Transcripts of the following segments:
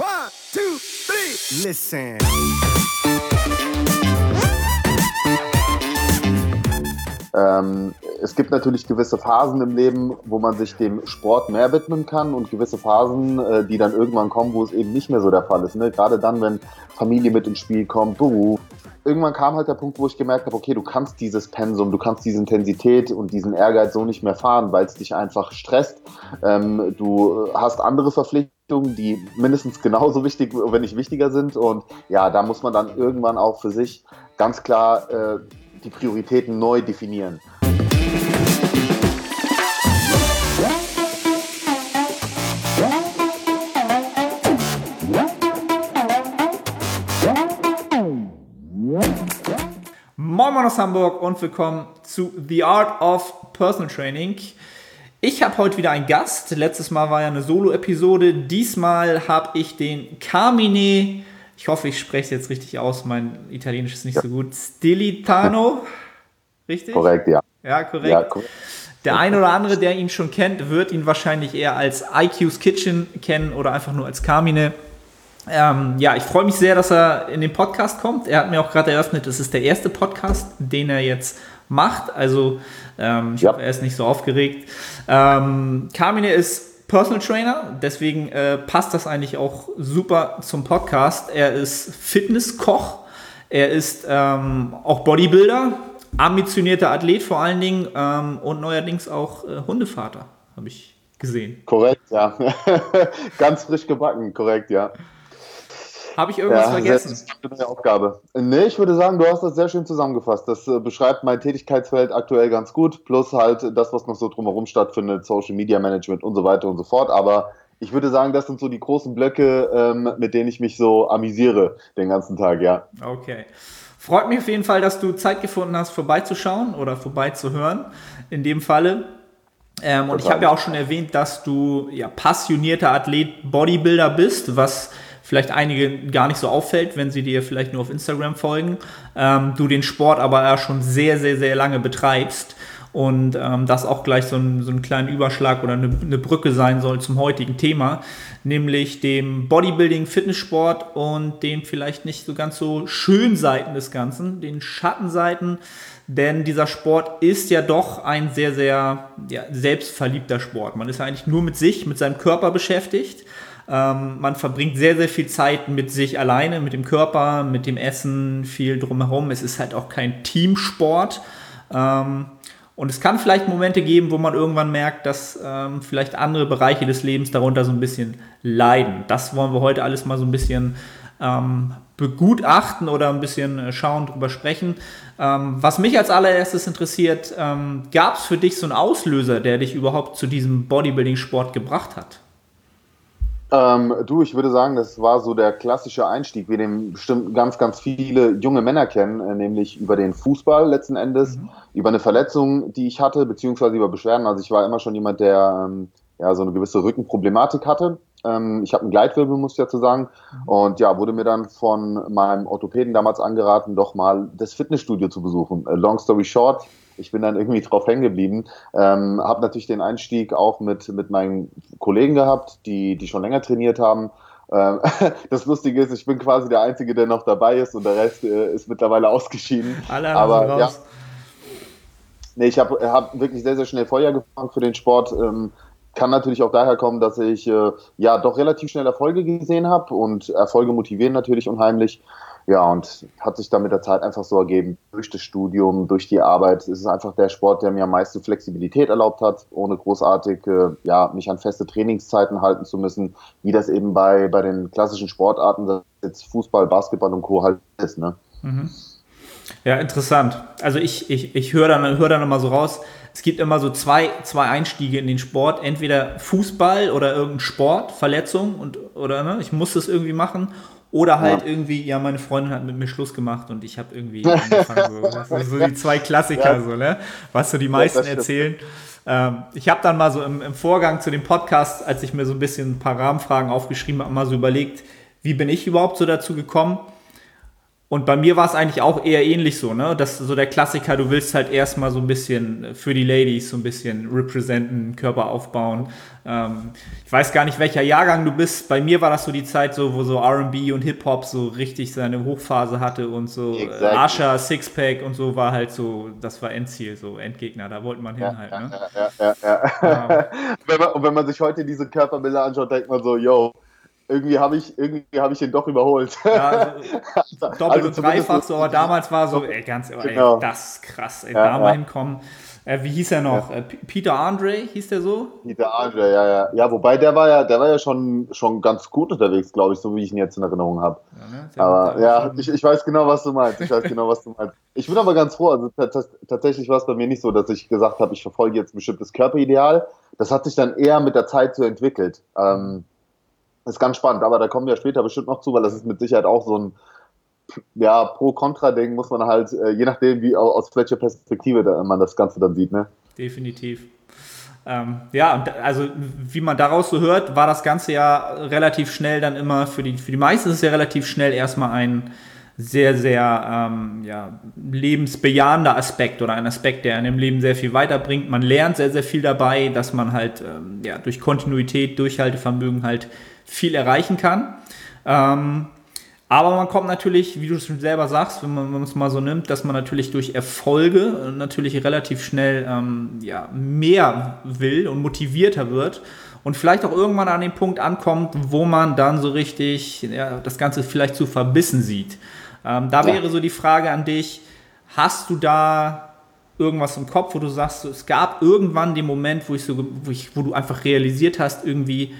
One, two, three. Listen. Ähm, es gibt natürlich gewisse Phasen im Leben, wo man sich dem Sport mehr widmen kann und gewisse Phasen, äh, die dann irgendwann kommen, wo es eben nicht mehr so der Fall ist. Ne? Gerade dann, wenn Familie mit ins Spiel kommt, Beruf. Irgendwann kam halt der Punkt, wo ich gemerkt habe, okay, du kannst dieses Pensum, du kannst diese Intensität und diesen Ehrgeiz so nicht mehr fahren, weil es dich einfach stresst. Ähm, du hast andere Verpflichtungen, die mindestens genauso wichtig, wenn nicht wichtiger sind. Und ja, da muss man dann irgendwann auch für sich ganz klar äh, die Prioritäten neu definieren. Moin Moin aus Hamburg und willkommen zu The Art of Personal Training. Ich habe heute wieder einen Gast. Letztes Mal war ja eine Solo-Episode. Diesmal habe ich den Carmine ich hoffe, ich spreche es jetzt richtig aus. Mein Italienisch ist nicht ja. so gut. Stilitano, richtig? Korrekt, ja. Ja, korrekt. Ja, korrekt. Der eine oder andere, der ihn schon kennt, wird ihn wahrscheinlich eher als IQ's Kitchen kennen oder einfach nur als Carmine. Ähm, ja, ich freue mich sehr, dass er in den Podcast kommt. Er hat mir auch gerade eröffnet, es ist der erste Podcast, den er jetzt macht. Also ähm, ich ja. hoffe, er ist nicht so aufgeregt. Ähm, Carmine ist Personal Trainer, deswegen äh, passt das eigentlich auch super zum Podcast. Er ist Fitnesskoch, er ist ähm, auch Bodybuilder, ambitionierter Athlet vor allen Dingen ähm, und neuerdings auch äh, Hundevater, habe ich gesehen. Korrekt, ja. Ganz frisch gebacken, korrekt, ja. Habe ich irgendwas ja, vergessen? Sehr Aufgabe. Nee, ich würde sagen, du hast das sehr schön zusammengefasst. Das äh, beschreibt mein Tätigkeitsfeld aktuell ganz gut, plus halt das, was noch so drumherum stattfindet, Social Media Management und so weiter und so fort. Aber ich würde sagen, das sind so die großen Blöcke, ähm, mit denen ich mich so amüsiere den ganzen Tag, ja. Okay. Freut mich auf jeden Fall, dass du Zeit gefunden hast, vorbeizuschauen oder vorbeizuhören. In dem Falle. Ähm, und ich habe ja auch schon erwähnt, dass du ja passionierter Athlet Bodybuilder bist, was vielleicht einige gar nicht so auffällt, wenn sie dir vielleicht nur auf Instagram folgen, ähm, du den Sport aber ja schon sehr, sehr, sehr lange betreibst und ähm, das auch gleich so ein, so ein kleiner Überschlag oder eine, eine, Brücke sein soll zum heutigen Thema, nämlich dem Bodybuilding, Fitnesssport und den vielleicht nicht so ganz so schönen Seiten des Ganzen, den Schattenseiten, denn dieser Sport ist ja doch ein sehr, sehr ja, selbstverliebter Sport. Man ist ja eigentlich nur mit sich, mit seinem Körper beschäftigt ähm, man verbringt sehr, sehr viel Zeit mit sich alleine, mit dem Körper, mit dem Essen, viel drumherum. Es ist halt auch kein Teamsport. Ähm, und es kann vielleicht Momente geben, wo man irgendwann merkt, dass ähm, vielleicht andere Bereiche des Lebens darunter so ein bisschen leiden. Das wollen wir heute alles mal so ein bisschen ähm, begutachten oder ein bisschen äh, schauen, drüber sprechen. Ähm, was mich als allererstes interessiert, ähm, gab es für dich so einen Auslöser, der dich überhaupt zu diesem Bodybuilding-Sport gebracht hat? Ähm, du, ich würde sagen, das war so der klassische Einstieg, wie den bestimmt ganz, ganz viele junge Männer kennen, äh, nämlich über den Fußball letzten Endes, mhm. über eine Verletzung, die ich hatte, beziehungsweise über Beschwerden. Also ich war immer schon jemand, der ähm, ja so eine gewisse Rückenproblematik hatte. Ähm, ich habe einen Gleitwirbel, muss ich dazu sagen. Mhm. Und ja, wurde mir dann von meinem Orthopäden damals angeraten, doch mal das Fitnessstudio zu besuchen. Äh, long story short, ich bin dann irgendwie drauf hängen geblieben. Ähm, habe natürlich den Einstieg auch mit, mit meinen Kollegen gehabt, die, die schon länger trainiert haben. Ähm, das Lustige ist, ich bin quasi der Einzige, der noch dabei ist und der Rest äh, ist mittlerweile ausgeschieden. Alle Aber raus. ja. Nee, ich habe hab wirklich sehr, sehr schnell Feuer gefangen für den Sport. Ähm, kann natürlich auch daher kommen, dass ich äh, ja doch relativ schnell Erfolge gesehen habe und Erfolge motivieren natürlich unheimlich. Ja, und hat sich dann mit der Zeit einfach so ergeben, durch das Studium, durch die Arbeit. Es ist einfach der Sport, der mir am meisten Flexibilität erlaubt hat, ohne großartig äh, ja, mich an feste Trainingszeiten halten zu müssen, wie das eben bei, bei den klassischen Sportarten, jetzt Fußball, Basketball und Co. halt ist. Ne? Mhm. Ja, interessant. Also ich, ich, ich höre dann, hör dann immer so raus, es gibt immer so zwei, zwei Einstiege in den Sport. Entweder Fußball oder irgendein Sport, Verletzung und, oder ne, ich muss das irgendwie machen. Oder halt ja. irgendwie, ja, meine Freundin hat mit mir Schluss gemacht und ich habe irgendwie angefangen. So. So die zwei Klassiker, ja. so, ne? Was so die meisten ja, erzählen. Ähm, ich habe dann mal so im, im, Vorgang zu dem Podcast, als ich mir so ein bisschen ein paar Rahmenfragen aufgeschrieben habe, mal so überlegt, wie bin ich überhaupt so dazu gekommen? Und bei mir war es eigentlich auch eher ähnlich so, ne? Das so der Klassiker, du willst halt erstmal so ein bisschen für die Ladies so ein bisschen representen, Körper aufbauen. Ähm, ich weiß gar nicht, welcher Jahrgang du bist. Bei mir war das so die Zeit, so, wo so RB und Hip-Hop so richtig seine Hochphase hatte und so äh, exactly. Asha, Sixpack und so war halt so, das war Endziel, so Endgegner, da wollte man hin ja, halt. Ne? Ja, ja, ja. ja. wenn man, und wenn man sich heute diese Körperbilder anschaut, denkt man so, yo, irgendwie habe ich, irgendwie ich den doch überholt. Ja, also, doppelt also und dreifach so, aber damals war so, ey, ganz, genau. ey, das ist krass, ey, ja, da mal hinkommen. Äh, wie hieß er noch? Äh, Peter Andre hieß der so? Peter Andre, ja, ja. Ja, wobei der war ja, der war ja schon, schon ganz gut unterwegs, glaube ich, so wie ich ihn jetzt in Erinnerung habe. Ne? Aber ja, ich, ich weiß genau, was du meinst. Ich weiß genau, was du meinst. Ich bin aber ganz froh. Also tatsächlich war es bei mir nicht so, dass ich gesagt habe, ich verfolge jetzt ein bestimmtes Körperideal. Das hat sich dann eher mit der Zeit so entwickelt. Ähm, das ist ganz spannend, aber da kommen wir später bestimmt noch zu, weil das ist mit Sicherheit auch so ein ja, Pro-Kontra-Ding, muss man halt, äh, je nachdem, wie aus welcher Perspektive man das Ganze dann sieht. Ne? Definitiv. Ähm, ja, also wie man daraus so hört, war das Ganze ja relativ schnell dann immer, für die, für die meisten ist es ja relativ schnell erstmal ein sehr, sehr ähm, ja, lebensbejahender Aspekt oder ein Aspekt, der in dem Leben sehr viel weiterbringt. Man lernt sehr, sehr viel dabei, dass man halt ähm, ja, durch Kontinuität, Durchhaltevermögen halt viel erreichen kann. Ähm, aber man kommt natürlich, wie du es selber sagst, wenn man, es mal so nimmt, dass man natürlich durch Erfolge natürlich relativ schnell ähm, ja, mehr will und motivierter wird und vielleicht auch irgendwann an den Punkt ankommt, wo man dann so richtig ja, das Ganze vielleicht zu verbissen sieht. Ähm, da ja. wäre so die Frage an dich, hast du da irgendwas im Kopf, wo du sagst, es gab irgendwann den Moment, wo, ich so, wo, ich, wo du einfach realisiert hast, irgendwie,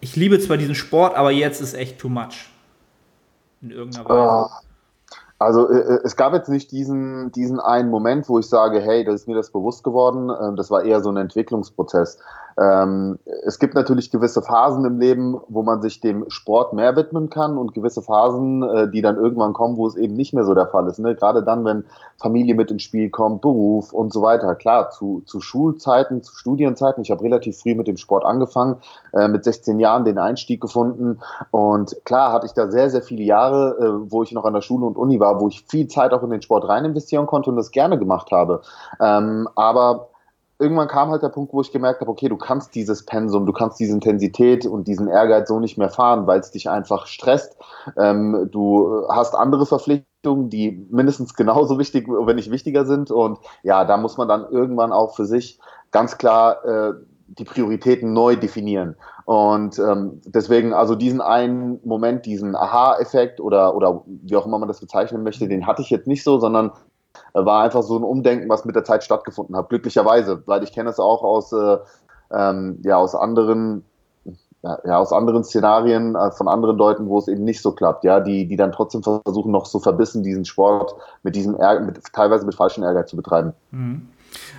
ich liebe zwar diesen Sport, aber jetzt ist echt too much. In irgendeiner Weise. Oh. Also äh, äh, es gab jetzt nicht diesen, diesen einen Moment, wo ich sage, hey, das ist mir das bewusst geworden. Ähm, das war eher so ein Entwicklungsprozess. Ähm, es gibt natürlich gewisse Phasen im Leben, wo man sich dem Sport mehr widmen kann und gewisse Phasen, äh, die dann irgendwann kommen, wo es eben nicht mehr so der Fall ist. Ne? Gerade dann, wenn Familie mit ins Spiel kommt, Beruf und so weiter. Klar, zu, zu Schulzeiten, zu Studienzeiten. Ich habe relativ früh mit dem Sport angefangen, äh, mit 16 Jahren den Einstieg gefunden und klar hatte ich da sehr, sehr viele Jahre, äh, wo ich noch an der Schule und Uni war, wo ich viel Zeit auch in den Sport rein investieren konnte und das gerne gemacht habe. Ähm, aber irgendwann kam halt der Punkt, wo ich gemerkt habe, okay, du kannst dieses Pensum, du kannst diese Intensität und diesen Ehrgeiz so nicht mehr fahren, weil es dich einfach stresst. Ähm, du hast andere Verpflichtungen, die mindestens genauso wichtig, wenn nicht wichtiger sind. Und ja, da muss man dann irgendwann auch für sich ganz klar äh, die Prioritäten neu definieren. Und ähm, deswegen, also diesen einen Moment, diesen Aha-Effekt oder, oder wie auch immer man das bezeichnen möchte, den hatte ich jetzt nicht so, sondern war einfach so ein Umdenken, was mit der Zeit stattgefunden hat. Glücklicherweise, weil ich kenne es auch aus, äh, ähm, ja, aus anderen ja, aus anderen Szenarien äh, von anderen Leuten, wo es eben nicht so klappt, ja, die, die dann trotzdem versuchen, noch so verbissen diesen Sport mit diesem Ehrgeiz, mit, teilweise mit falschem Ehrgeiz zu betreiben. Mhm.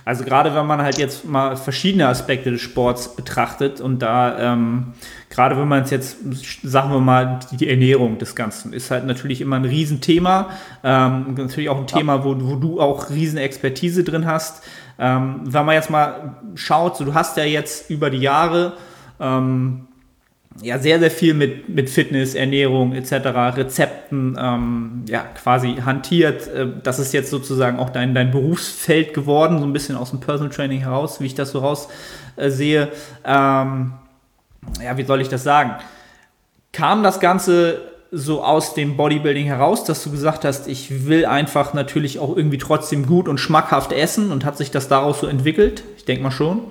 Also gerade wenn man halt jetzt mal verschiedene Aspekte des Sports betrachtet und da ähm, gerade wenn man es jetzt, sagen wir mal, die Ernährung des Ganzen ist halt natürlich immer ein Riesenthema. Ähm, natürlich auch ein Thema, wo, wo du auch Riesenexpertise drin hast. Ähm, wenn man jetzt mal schaut, so, du hast ja jetzt über die Jahre ähm, ja, sehr, sehr viel mit, mit Fitness, Ernährung etc., Rezepten ähm, ja, quasi hantiert. Äh, das ist jetzt sozusagen auch dein, dein Berufsfeld geworden, so ein bisschen aus dem Personal Training heraus, wie ich das so raus äh, sehe. Ähm, ja, wie soll ich das sagen? Kam das Ganze so aus dem Bodybuilding heraus, dass du gesagt hast, ich will einfach natürlich auch irgendwie trotzdem gut und schmackhaft essen und hat sich das daraus so entwickelt? Ich denke mal schon.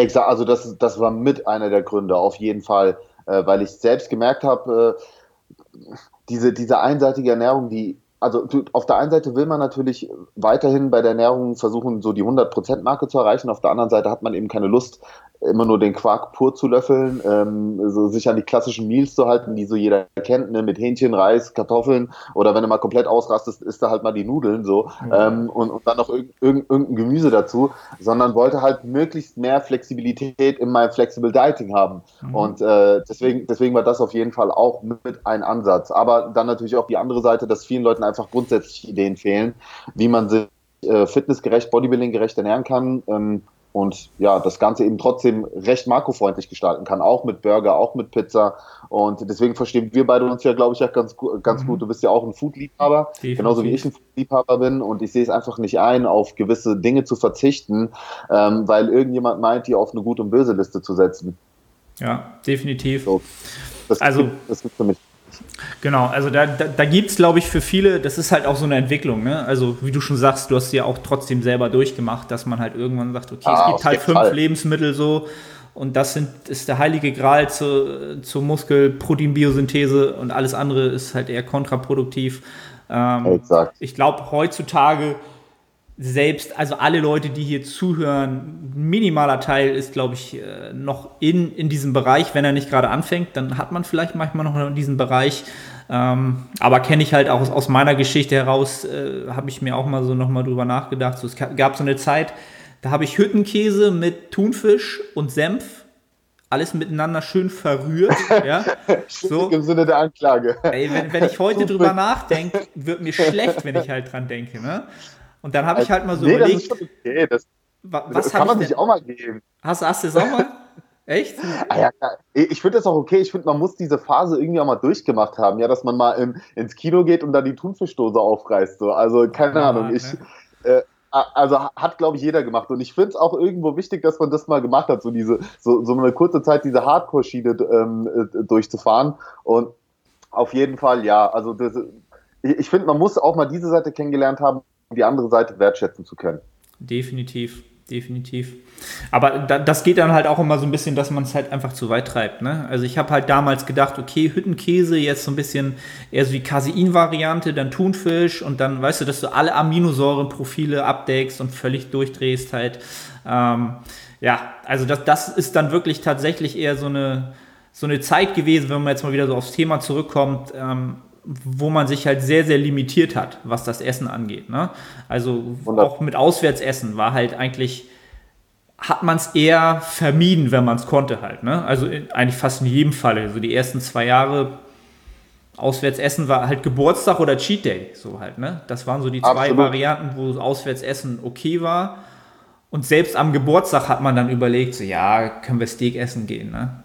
Exakt, also das, das war mit einer der Gründe, auf jeden Fall, äh, weil ich selbst gemerkt habe, äh, diese, diese einseitige Ernährung, die, also auf der einen Seite will man natürlich weiterhin bei der Ernährung versuchen, so die 100%-Marke zu erreichen, auf der anderen Seite hat man eben keine Lust, immer nur den Quark pur zu löffeln, ähm, so sich an die klassischen Meals zu halten, die so jeder kennt, ne, mit Hähnchen, Reis, Kartoffeln. Oder wenn du mal komplett ausrastest, isst du halt mal die Nudeln so mhm. ähm, und, und, dann noch irg irg irgendein Gemüse dazu, sondern wollte halt möglichst mehr Flexibilität in meinem Flexible Dieting haben. Mhm. und äh, deswegen, deswegen war das auf jeden Fall auch mit ein Ansatz, aber dann natürlich auch die andere Seite, dass vielen Leuten einfach grundsätzlich Ideen fehlen, wie man sich äh, fitnessgerecht, bodybuildinggerecht ernähren kann, ähm, und ja, das Ganze eben trotzdem recht makrofreundlich gestalten kann, auch mit Burger, auch mit Pizza. Und deswegen verstehen wir beide uns ja, glaube ich, ja ganz, ganz mhm. gut. Du bist ja auch ein Foodliebhaber, genauso wie ich ein Foodliebhaber bin. Und ich sehe es einfach nicht ein, auf gewisse Dinge zu verzichten, ähm, weil irgendjemand meint, die auf eine Gut- und Böse-Liste zu setzen. Ja, definitiv. So, das also, gibt, das gibt für mich Genau, also da, da, da gibt es, glaube ich, für viele, das ist halt auch so eine Entwicklung. Ne? Also, wie du schon sagst, du hast ja auch trotzdem selber durchgemacht, dass man halt irgendwann sagt, okay, ah, es gibt halt fünf Fall. Lebensmittel so und das sind, ist der heilige Gral zur, zur Muskelproteinbiosynthese und alles andere ist halt eher kontraproduktiv. Ähm, Exakt. Ich glaube, heutzutage selbst, also alle Leute, die hier zuhören, minimaler Teil ist, glaube ich, äh, noch in, in diesem Bereich. Wenn er nicht gerade anfängt, dann hat man vielleicht manchmal noch in diesem Bereich. Ähm, aber kenne ich halt auch aus, aus meiner Geschichte heraus, äh, habe ich mir auch mal so nochmal drüber nachgedacht. So, es gab so eine Zeit, da habe ich Hüttenkäse mit Thunfisch und Senf alles miteinander schön verrührt. ja, so. Im Sinne der Anklage. Ey, wenn, wenn ich heute drüber nachdenke, wird mir schlecht, wenn ich halt dran denke. Ne? Und dann habe ich halt mal so nee, überlegt. Das ist okay. Das, was das kann man sich auch mal geben. Hast, hast du es auch mal? Echt? Ah, ja, ich finde das auch okay. Ich finde, man muss diese Phase irgendwie auch mal durchgemacht haben, ja, dass man mal in, ins Kino geht und dann die Thunfischdose aufreißt. So. Also, keine oh, Ahnung. Ich, ne? äh, also hat, glaube ich, jeder gemacht. Und ich finde es auch irgendwo wichtig, dass man das mal gemacht hat, so diese, so, so eine kurze Zeit diese Hardcore-Schiene ähm, äh, durchzufahren. Und auf jeden Fall, ja, also das, ich, ich finde, man muss auch mal diese Seite kennengelernt haben, die andere Seite wertschätzen zu können. Definitiv, definitiv. Aber da, das geht dann halt auch immer so ein bisschen, dass man es halt einfach zu weit treibt. Ne? Also ich habe halt damals gedacht, okay, Hüttenkäse jetzt so ein bisschen eher so die Casein-Variante, dann Thunfisch und dann weißt du, dass du alle Aminosäurenprofile abdeckst und völlig durchdrehst halt. Ähm, ja, also das, das ist dann wirklich tatsächlich eher so eine, so eine Zeit gewesen, wenn man jetzt mal wieder so aufs Thema zurückkommt. Ähm, wo man sich halt sehr, sehr limitiert hat, was das Essen angeht. Ne? Also auch mit Auswärtsessen war halt eigentlich, hat man es eher vermieden, wenn man es konnte halt. Ne? Also in, eigentlich fast in jedem Fall. Also die ersten zwei Jahre Auswärtsessen war halt Geburtstag oder Cheat Day. So halt, ne? Das waren so die zwei Absolut. Varianten, wo Auswärtsessen okay war. Und selbst am Geburtstag hat man dann überlegt, so ja, können wir Steak essen gehen. Ne?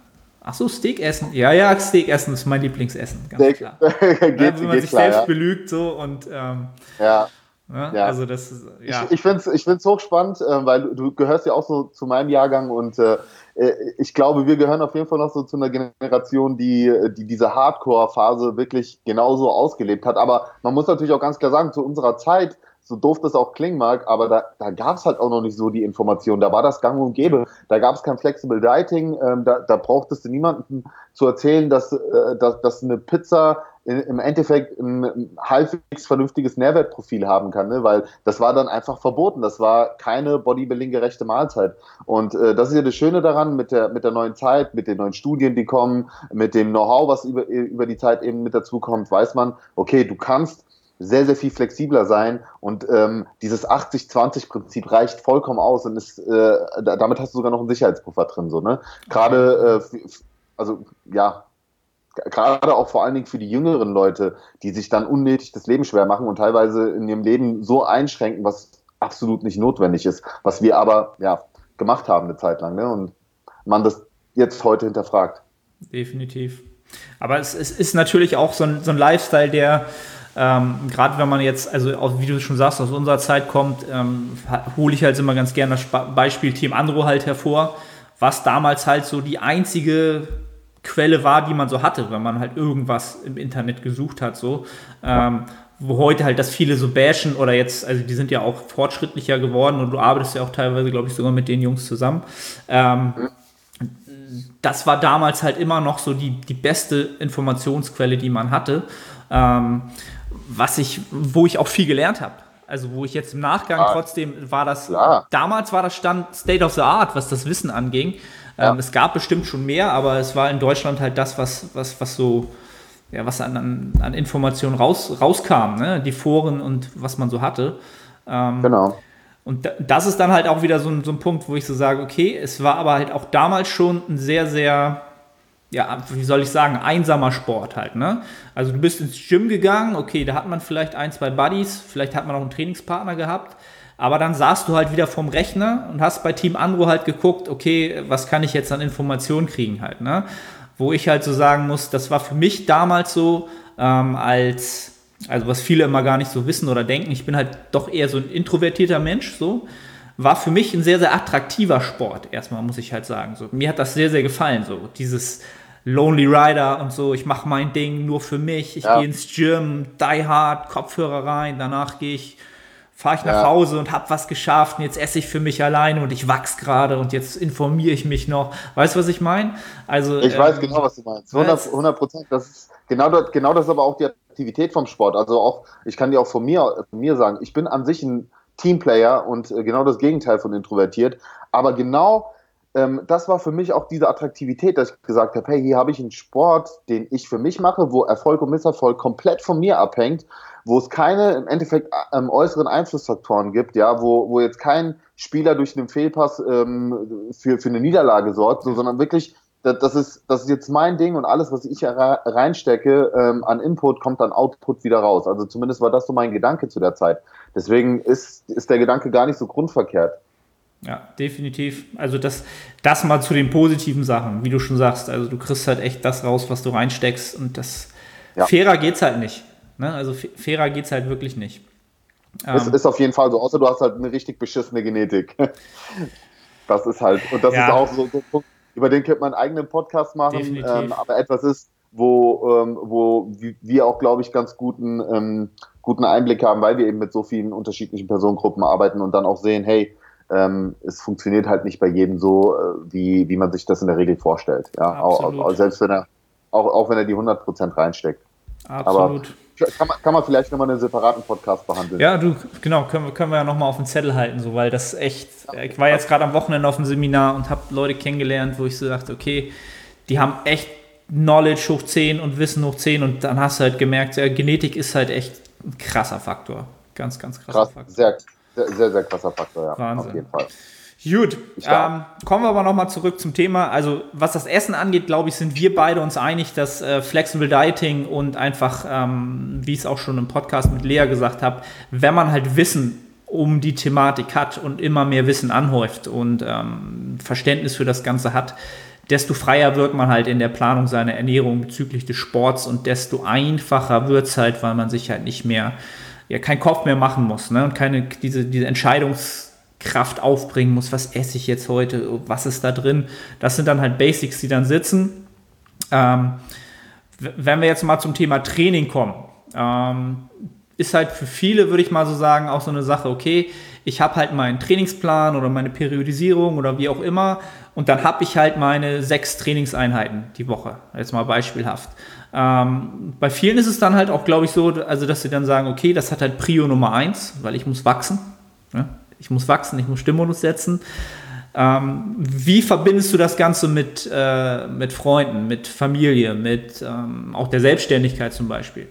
Ach so, Steak essen. Ja, ja, Steak essen ist mein Lieblingsessen, ganz Steak. klar. geht, ja, wenn man sich klar, selbst ja. belügt so und ähm, ja. Ja, ja. Also das ist, ja. Ich, ich finde es ich find's hochspannend, äh, weil du, du, gehörst ja auch so zu meinem Jahrgang und äh, äh, ich glaube, wir gehören auf jeden Fall noch so zu einer Generation, die, die diese Hardcore-Phase wirklich genauso ausgelebt hat. Aber man muss natürlich auch ganz klar sagen, zu unserer Zeit so doof das auch klingen mag, aber da, da gab es halt auch noch nicht so die Information. Da war das gang und gäbe. Da gab es kein Flexible Dieting. Ähm, da, da brauchtest du niemanden zu erzählen, dass, äh, dass, dass eine Pizza im Endeffekt ein, halbwegs vernünftiges Nährwertprofil haben kann, ne? weil das war dann einfach verboten. Das war keine Bodybuilding-gerechte Mahlzeit. Und äh, das ist ja das Schöne daran mit der, mit der neuen Zeit, mit den neuen Studien, die kommen, mit dem Know-how, was über, über die Zeit eben mit dazu kommt, weiß man, okay, du kannst sehr, sehr viel flexibler sein und ähm, dieses 80-20-Prinzip reicht vollkommen aus und ist, äh, damit hast du sogar noch einen Sicherheitspuffer drin, so, ne? Gerade, äh, also, ja, gerade auch vor allen Dingen für die jüngeren Leute, die sich dann unnötig das Leben schwer machen und teilweise in ihrem Leben so einschränken, was absolut nicht notwendig ist, was wir aber, ja, gemacht haben eine Zeit lang, ne? Und man das jetzt heute hinterfragt. Definitiv. Aber es, es ist natürlich auch so ein, so ein Lifestyle, der ähm, Gerade wenn man jetzt, also auch, wie du schon sagst, aus unserer Zeit kommt, ähm, hole ich halt immer ganz gerne das Beispiel Team Andro halt hervor, was damals halt so die einzige Quelle war, die man so hatte, wenn man halt irgendwas im Internet gesucht hat, so. Ähm, wo heute halt das viele so bashen oder jetzt, also die sind ja auch fortschrittlicher geworden und du arbeitest ja auch teilweise, glaube ich, sogar mit den Jungs zusammen. Ähm, das war damals halt immer noch so die, die beste Informationsquelle, die man hatte. Ähm, was ich, wo ich auch viel gelernt habe. Also wo ich jetzt im Nachgang ah, trotzdem war das, klar. damals war das Stand State of the Art, was das Wissen anging. Ja. Ähm, es gab bestimmt schon mehr, aber es war in Deutschland halt das, was, was, was so, ja, was an, an, an Informationen raus, rauskam, ne? die Foren und was man so hatte. Ähm, genau. Und das ist dann halt auch wieder so ein, so ein Punkt, wo ich so sage, okay, es war aber halt auch damals schon ein sehr, sehr ja, wie soll ich sagen, einsamer Sport halt, ne? Also du bist ins Gym gegangen, okay, da hat man vielleicht ein, zwei Buddies, vielleicht hat man auch einen Trainingspartner gehabt, Aber dann saßt du halt wieder vorm Rechner und hast bei Team Andro halt geguckt, okay, was kann ich jetzt an Informationen kriegen halt, ne? Wo ich halt so sagen muss, das war für mich damals so, ähm, als, also was viele immer gar nicht so wissen oder denken, ich bin halt doch eher so ein introvertierter Mensch, so, war für mich ein sehr, sehr attraktiver Sport, erstmal muss ich halt sagen. So, mir hat das sehr, sehr gefallen, so, dieses Lonely Rider und so, ich mache mein Ding nur für mich, ich ja. gehe ins Gym, die hard, Kopfhörer rein, danach gehe ich fahre ich nach ja. Hause und habe was geschafft und jetzt esse ich für mich alleine und ich wachs gerade und jetzt informiere ich mich noch. Weißt du, was ich meine? Also, ich ähm, weiß genau, was du meinst. 100 Prozent. Das ist genau das, genau das ist aber auch die Aktivität vom Sport. Also auch, ich kann dir auch von mir, von mir sagen, ich bin an sich ein Teamplayer und äh, genau das Gegenteil von introvertiert. Aber genau ähm, das war für mich auch diese Attraktivität, dass ich gesagt habe, hey, hier habe ich einen Sport, den ich für mich mache, wo Erfolg und Misserfolg komplett von mir abhängt wo es keine im Endeffekt ähm, äußeren Einflussfaktoren gibt, ja, wo, wo jetzt kein Spieler durch einen Fehlpass ähm, für, für eine Niederlage sorgt, so, sondern wirklich, das, das, ist, das ist jetzt mein Ding und alles, was ich reinstecke ähm, an Input, kommt dann Output wieder raus. Also zumindest war das so mein Gedanke zu der Zeit. Deswegen ist, ist der Gedanke gar nicht so grundverkehrt. Ja, definitiv. Also das, das mal zu den positiven Sachen, wie du schon sagst. Also du kriegst halt echt das raus, was du reinsteckst und das ja. fairer geht's halt nicht. Ne? Also fairer geht es halt wirklich nicht. Das ähm, ist auf jeden Fall so, außer du hast halt eine richtig beschissene Genetik. Das ist halt, und das ja. ist auch so, so ein Punkt, über den könnte man einen eigenen Podcast machen, ähm, aber etwas ist, wo, ähm, wo wir auch, glaube ich, ganz guten, ähm, guten Einblick haben, weil wir eben mit so vielen unterschiedlichen Personengruppen arbeiten und dann auch sehen, hey, ähm, es funktioniert halt nicht bei jedem so, äh, wie, wie man sich das in der Regel vorstellt. Ja, auch, auch, selbst wenn er, auch, auch wenn er die 100% reinsteckt. Absolut. Aber kann man, kann man vielleicht nochmal einen separaten Podcast behandeln. Ja, du, genau, können, können wir ja nochmal auf den Zettel halten, so, weil das echt, ich war jetzt gerade am Wochenende auf dem Seminar und habe Leute kennengelernt, wo ich so dachte, okay, die haben echt Knowledge hoch 10 und Wissen hoch 10 und dann hast du halt gemerkt, ja, Genetik ist halt echt ein krasser Faktor. Ganz, ganz krasser Krass, Faktor. Sehr, sehr, sehr krasser Faktor, ja. Wahnsinn. Auf jeden Fall. Gut, ähm, kommen wir aber nochmal zurück zum Thema. Also was das Essen angeht, glaube ich, sind wir beide uns einig, dass äh, Flexible Dieting und einfach, ähm, wie ich es auch schon im Podcast mit Lea gesagt habe, wenn man halt Wissen um die Thematik hat und immer mehr Wissen anhäuft und ähm, Verständnis für das Ganze hat, desto freier wird man halt in der Planung seiner Ernährung bezüglich des Sports und desto einfacher wird es halt, weil man sich halt nicht mehr, ja, keinen Kopf mehr machen muss ne? und keine, diese, diese Entscheidungs- Kraft aufbringen muss, was esse ich jetzt heute, was ist da drin. Das sind dann halt Basics, die dann sitzen. Ähm, wenn wir jetzt mal zum Thema Training kommen, ähm, ist halt für viele, würde ich mal so sagen, auch so eine Sache, okay, ich habe halt meinen Trainingsplan oder meine Periodisierung oder wie auch immer und dann habe ich halt meine sechs Trainingseinheiten die Woche, jetzt mal beispielhaft. Ähm, bei vielen ist es dann halt auch, glaube ich, so, also dass sie dann sagen, okay, das hat halt Prio Nummer eins, weil ich muss wachsen. Ne? ich muss wachsen, ich muss Stimulus setzen. Ähm, wie verbindest du das Ganze mit, äh, mit Freunden, mit Familie, mit ähm, auch der Selbstständigkeit zum Beispiel?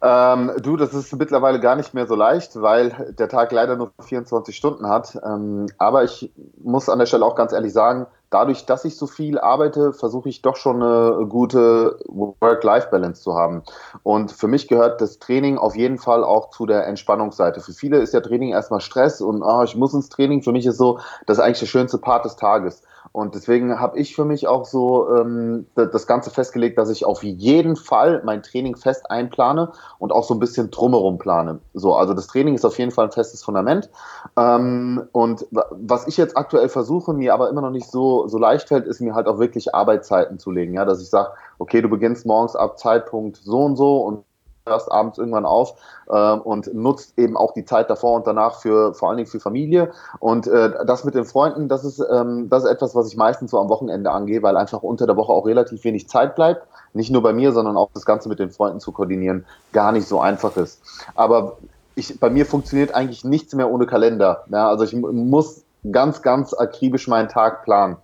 Ähm, du, das ist mittlerweile gar nicht mehr so leicht, weil der Tag leider nur 24 Stunden hat. Ähm, aber ich muss an der Stelle auch ganz ehrlich sagen, dadurch, dass ich so viel arbeite, versuche ich doch schon eine gute Work-Life-Balance zu haben. Und für mich gehört das Training auf jeden Fall auch zu der Entspannungsseite. Für viele ist ja Training erstmal Stress und oh, ich muss ins Training. Für mich ist so, das ist eigentlich der schönste Part des Tages. Und deswegen habe ich für mich auch so ähm, das Ganze festgelegt, dass ich auf jeden Fall mein Training fest einplane und auch so ein bisschen drumherum plane. So, also das Training ist auf jeden Fall ein festes Fundament. Ähm, und was ich jetzt aktuell versuche, mir aber immer noch nicht so, so leicht fällt, ist mir halt auch wirklich Arbeitszeiten zu legen. Ja, dass ich sage, okay, du beginnst morgens ab Zeitpunkt so und so und hörst abends irgendwann auf äh, und nutzt eben auch die Zeit davor und danach für vor allen Dingen für Familie. Und äh, das mit den Freunden, das ist, ähm, das ist etwas, was ich meistens so am Wochenende angehe, weil einfach unter der Woche auch relativ wenig Zeit bleibt. Nicht nur bei mir, sondern auch das Ganze mit den Freunden zu koordinieren, gar nicht so einfach ist. Aber ich, bei mir funktioniert eigentlich nichts mehr ohne Kalender. Ja, also ich muss ganz, ganz akribisch meinen Tag planen.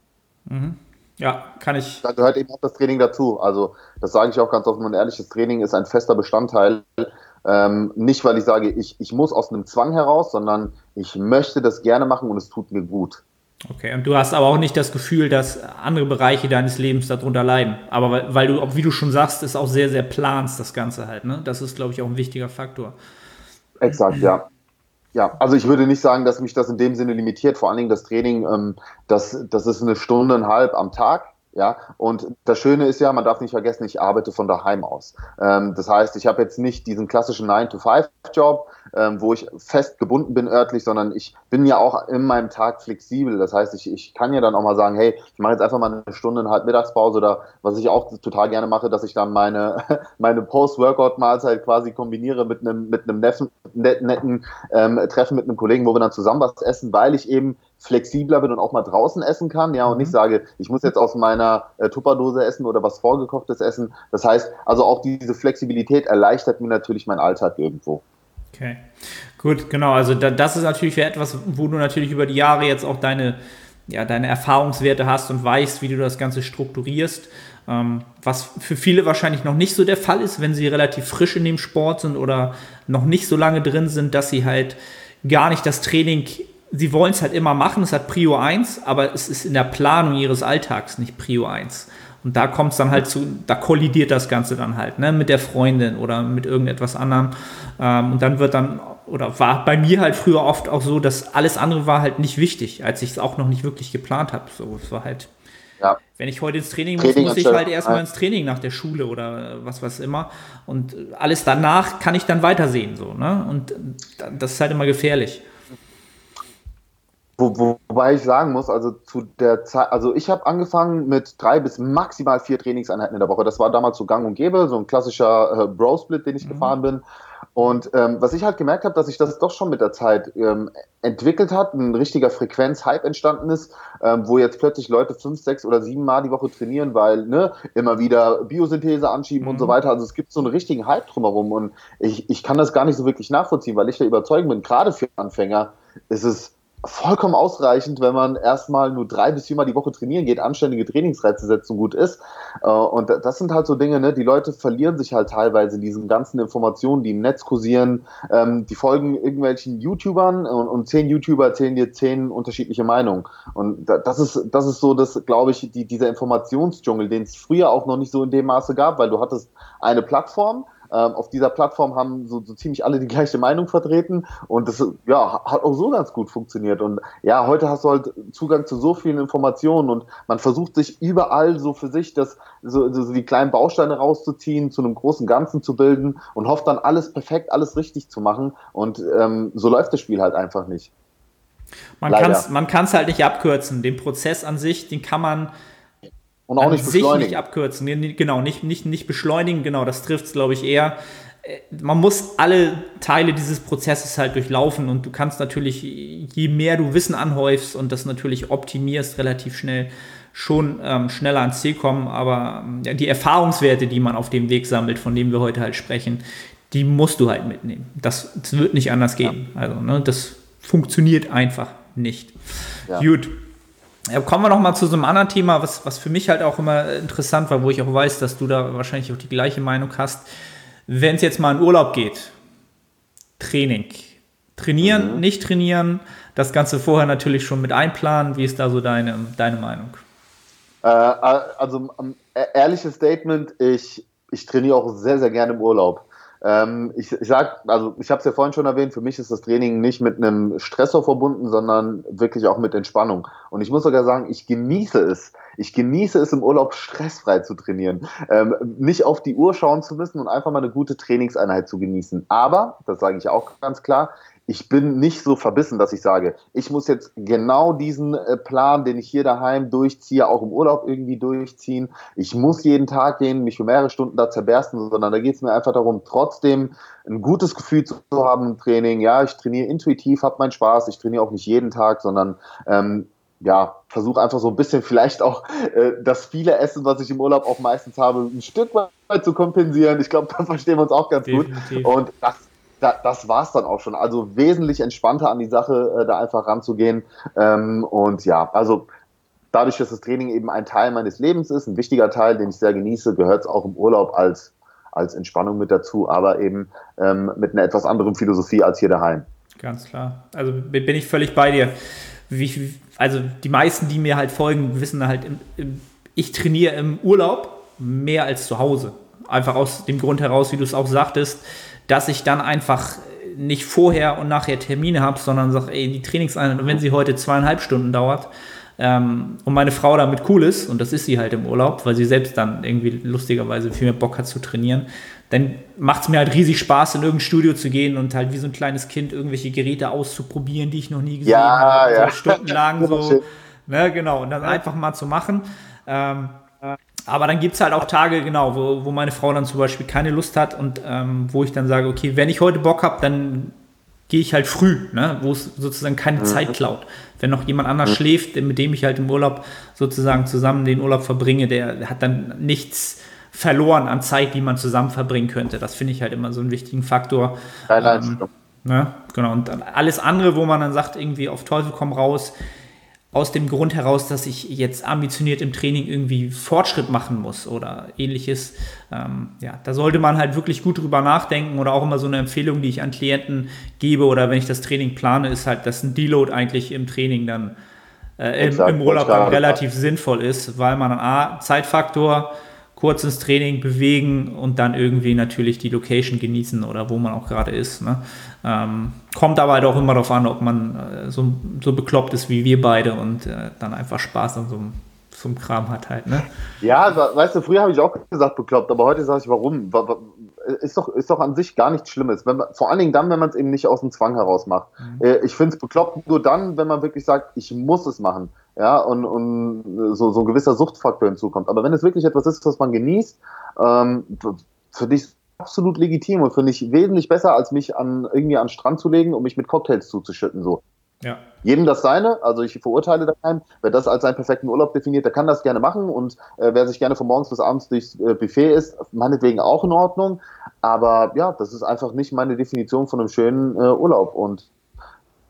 Mhm. Ja, kann ich. Da gehört eben auch das Training dazu. Also, das sage ich auch ganz offen und ehrlich, das Training ist ein fester Bestandteil. Ähm, nicht, weil ich sage, ich, ich muss aus einem Zwang heraus, sondern ich möchte das gerne machen und es tut mir gut. Okay, und du hast aber auch nicht das Gefühl, dass andere Bereiche deines Lebens darunter leiden. Aber weil, weil du, wie du schon sagst, es auch sehr, sehr planst, das Ganze halt. Ne? Das ist, glaube ich, auch ein wichtiger Faktor. Exakt, ja. Ja, also ich würde nicht sagen, dass mich das in dem Sinne limitiert. Vor allen Dingen das Training, ähm, das, das ist eine Stunde und halb am Tag. Ja, und das Schöne ist ja, man darf nicht vergessen, ich arbeite von daheim aus. Ähm, das heißt, ich habe jetzt nicht diesen klassischen 9-to-5-Job, ähm, wo ich fest gebunden bin örtlich, sondern ich bin ja auch in meinem Tag flexibel. Das heißt, ich, ich kann ja dann auch mal sagen, hey, ich mache jetzt einfach mal eine Stunde, eine halbe Mittagspause oder was ich auch total gerne mache, dass ich dann meine, meine Post-Workout-Mahlzeit quasi kombiniere mit einem, mit einem netten, netten ähm, Treffen mit einem Kollegen, wo wir dann zusammen was essen, weil ich eben flexibler bin und auch mal draußen essen kann, ja, und nicht mhm. sage, ich muss jetzt aus meiner äh, Tupperdose essen oder was vorgekochtes essen. Das heißt, also auch diese Flexibilität erleichtert mir natürlich meinen Alltag irgendwo. Okay, gut, genau. Also da, das ist natürlich etwas, wo du natürlich über die Jahre jetzt auch deine, ja, deine Erfahrungswerte hast und weißt, wie du das Ganze strukturierst. Ähm, was für viele wahrscheinlich noch nicht so der Fall ist, wenn sie relativ frisch in dem Sport sind oder noch nicht so lange drin sind, dass sie halt gar nicht das Training sie wollen es halt immer machen, es hat Prio 1, aber es ist in der Planung ihres Alltags nicht Prio 1. Und da kommt es dann halt zu, da kollidiert das Ganze dann halt, ne, mit der Freundin oder mit irgendetwas anderem. Ähm, und dann wird dann, oder war bei mir halt früher oft auch so, dass alles andere war halt nicht wichtig, als ich es auch noch nicht wirklich geplant habe. So, es war halt, ja. wenn ich heute ins Training, Training muss, muss ich halt erstmal ins Training nach der Schule oder was was immer. Und alles danach kann ich dann weitersehen, so, ne? Und das ist halt immer gefährlich. Wo, wo, wobei ich sagen muss, also zu der Zeit, also ich habe angefangen mit drei bis maximal vier Trainingseinheiten in der Woche. Das war damals so gang und gäbe, so ein klassischer äh, Bro-Split, den ich mhm. gefahren bin. Und ähm, was ich halt gemerkt habe, dass sich das doch schon mit der Zeit ähm, entwickelt hat, ein richtiger Frequenz-Hype entstanden ist, ähm, wo jetzt plötzlich Leute fünf, sechs oder sieben Mal die Woche trainieren, weil ne, immer wieder Biosynthese anschieben mhm. und so mhm. weiter. Also es gibt so einen richtigen Hype drumherum und ich, ich kann das gar nicht so wirklich nachvollziehen, weil ich der Überzeugung bin, gerade für Anfänger ist es vollkommen ausreichend, wenn man erstmal nur drei bis viermal die Woche trainieren geht, anständige Trainingsreize setzen gut ist. Äh, und das sind halt so Dinge, ne? die Leute verlieren sich halt teilweise in diesen ganzen Informationen, die im Netz kursieren. Ähm, die folgen irgendwelchen YouTubern und, zehn YouTuber erzählen dir zehn unterschiedliche Meinungen. Und das ist, das ist so, das glaube ich, die, dieser Informationsdschungel, den es früher auch noch nicht so in dem Maße gab, weil du hattest eine Plattform, auf dieser Plattform haben so, so ziemlich alle die gleiche Meinung vertreten und das ja, hat auch so ganz gut funktioniert. Und ja, heute hast du halt Zugang zu so vielen Informationen und man versucht sich überall so für sich das, so, so die kleinen Bausteine rauszuziehen, zu einem großen Ganzen zu bilden und hofft dann alles perfekt, alles richtig zu machen. Und ähm, so läuft das Spiel halt einfach nicht. Man kann es halt nicht abkürzen. Den Prozess an sich, den kann man und auch nicht beschleunigen. Sich nicht abkürzen, genau, nicht, nicht, nicht beschleunigen, genau, das trifft es, glaube ich, eher. Äh, man muss alle Teile dieses Prozesses halt durchlaufen und du kannst natürlich, je mehr du Wissen anhäufst und das natürlich optimierst, relativ schnell schon ähm, schneller ans Ziel kommen, aber ja, die Erfahrungswerte, die man auf dem Weg sammelt, von dem wir heute halt sprechen, die musst du halt mitnehmen. Das, das wird nicht anders gehen. Ja. Also, ne, das funktioniert einfach nicht. Ja. Gut. Ja, kommen wir noch mal zu so einem anderen Thema, was, was für mich halt auch immer interessant war, wo ich auch weiß, dass du da wahrscheinlich auch die gleiche Meinung hast. Wenn es jetzt mal in Urlaub geht, Training. Trainieren, mhm. nicht trainieren, das Ganze vorher natürlich schon mit einplanen. Wie ist da so deine, deine Meinung? Äh, also, um, e-, ehrliches Statement, ich, ich trainiere auch sehr, sehr gerne im Urlaub. Ähm, ich, ich sag, also ich habe es ja vorhin schon erwähnt, für mich ist das Training nicht mit einem Stressor verbunden, sondern wirklich auch mit Entspannung. Und ich muss sogar sagen, ich genieße es. Ich genieße es im Urlaub stressfrei zu trainieren. Ähm, nicht auf die Uhr schauen zu müssen und einfach mal eine gute Trainingseinheit zu genießen. Aber, das sage ich auch ganz klar, ich bin nicht so verbissen, dass ich sage, ich muss jetzt genau diesen äh, Plan, den ich hier daheim durchziehe, auch im Urlaub irgendwie durchziehen. Ich muss jeden Tag gehen, mich für mehrere Stunden da zerbersten, sondern da geht es mir einfach darum, trotzdem ein gutes Gefühl zu haben im Training. Ja, ich trainiere intuitiv, habe meinen Spaß. Ich trainiere auch nicht jeden Tag, sondern ähm, ja, versuche einfach so ein bisschen vielleicht auch äh, das viele Essen, was ich im Urlaub auch meistens habe, ein Stück weit zu kompensieren. Ich glaube, da verstehen wir uns auch ganz Definitiv. gut. Und das da, das war es dann auch schon. Also wesentlich entspannter an die Sache, äh, da einfach ranzugehen. Ähm, und ja, also dadurch, dass das Training eben ein Teil meines Lebens ist, ein wichtiger Teil, den ich sehr genieße, gehört es auch im Urlaub als, als Entspannung mit dazu, aber eben ähm, mit einer etwas anderen Philosophie als hier daheim. Ganz klar. Also bin ich völlig bei dir. Wie, also die meisten, die mir halt folgen, wissen halt, im, im, ich trainiere im Urlaub mehr als zu Hause. Einfach aus dem Grund heraus, wie du es auch sagtest, dass ich dann einfach nicht vorher und nachher Termine habe, sondern sage, ey, die Trainingseinheit, wenn sie heute zweieinhalb Stunden dauert, ähm, und meine Frau damit cool ist, und das ist sie halt im Urlaub, weil sie selbst dann irgendwie lustigerweise viel mehr Bock hat zu trainieren, dann macht es mir halt riesig Spaß, in irgendein Studio zu gehen und halt wie so ein kleines Kind irgendwelche Geräte auszuprobieren, die ich noch nie gesehen ja, habe. Ja. So stundenlang so. Ne, genau, und dann einfach mal zu machen. Ähm, aber dann gibt es halt auch Tage, genau, wo, wo meine Frau dann zum Beispiel keine Lust hat und ähm, wo ich dann sage, okay, wenn ich heute Bock habe, dann gehe ich halt früh, ne, wo es sozusagen keine mhm. Zeit klaut. Wenn noch jemand anders mhm. schläft, mit dem ich halt im Urlaub sozusagen zusammen den Urlaub verbringe, der hat dann nichts verloren an Zeit, die man zusammen verbringen könnte. Das finde ich halt immer so einen wichtigen Faktor. Ähm, ne? Genau. Und alles andere, wo man dann sagt, irgendwie auf Teufel komm raus, aus dem Grund heraus, dass ich jetzt ambitioniert im Training irgendwie Fortschritt machen muss oder ähnliches. Ähm, ja, da sollte man halt wirklich gut drüber nachdenken oder auch immer so eine Empfehlung, die ich an Klienten gebe oder wenn ich das Training plane, ist halt, dass ein Deload eigentlich im Training dann äh, im, im, Urlaub dann relativ sinnvoll ist, weil man dann A, Zeitfaktor, kurz ins Training bewegen und dann irgendwie natürlich die Location genießen oder wo man auch gerade ist. Ne? Ähm, kommt aber halt auch immer darauf an, ob man äh, so, so bekloppt ist wie wir beide und äh, dann einfach Spaß an so, einem Kram hat halt. Ne? Ja, weißt du, früher habe ich auch gesagt bekloppt, aber heute sage ich, warum? Ist doch, ist doch an sich gar nichts Schlimmes. Wenn man, vor allen Dingen dann, wenn man es eben nicht aus dem Zwang heraus macht. Mhm. Äh, ich finde es bekloppt nur dann, wenn man wirklich sagt, ich muss es machen. Ja, und, und so, so ein gewisser Suchtfaktor hinzukommt. Aber wenn es wirklich etwas ist, was man genießt, ähm, für dich absolut legitim und finde ich wesentlich besser, als mich an irgendwie an den Strand zu legen und mich mit Cocktails zuzuschütten. So. Ja. Jedem das seine, also ich verurteile da keinen. Wer das als seinen perfekten Urlaub definiert, der kann das gerne machen und äh, wer sich gerne von morgens bis abends durchs äh, Buffet isst, meinetwegen auch in Ordnung. Aber ja, das ist einfach nicht meine Definition von einem schönen äh, Urlaub und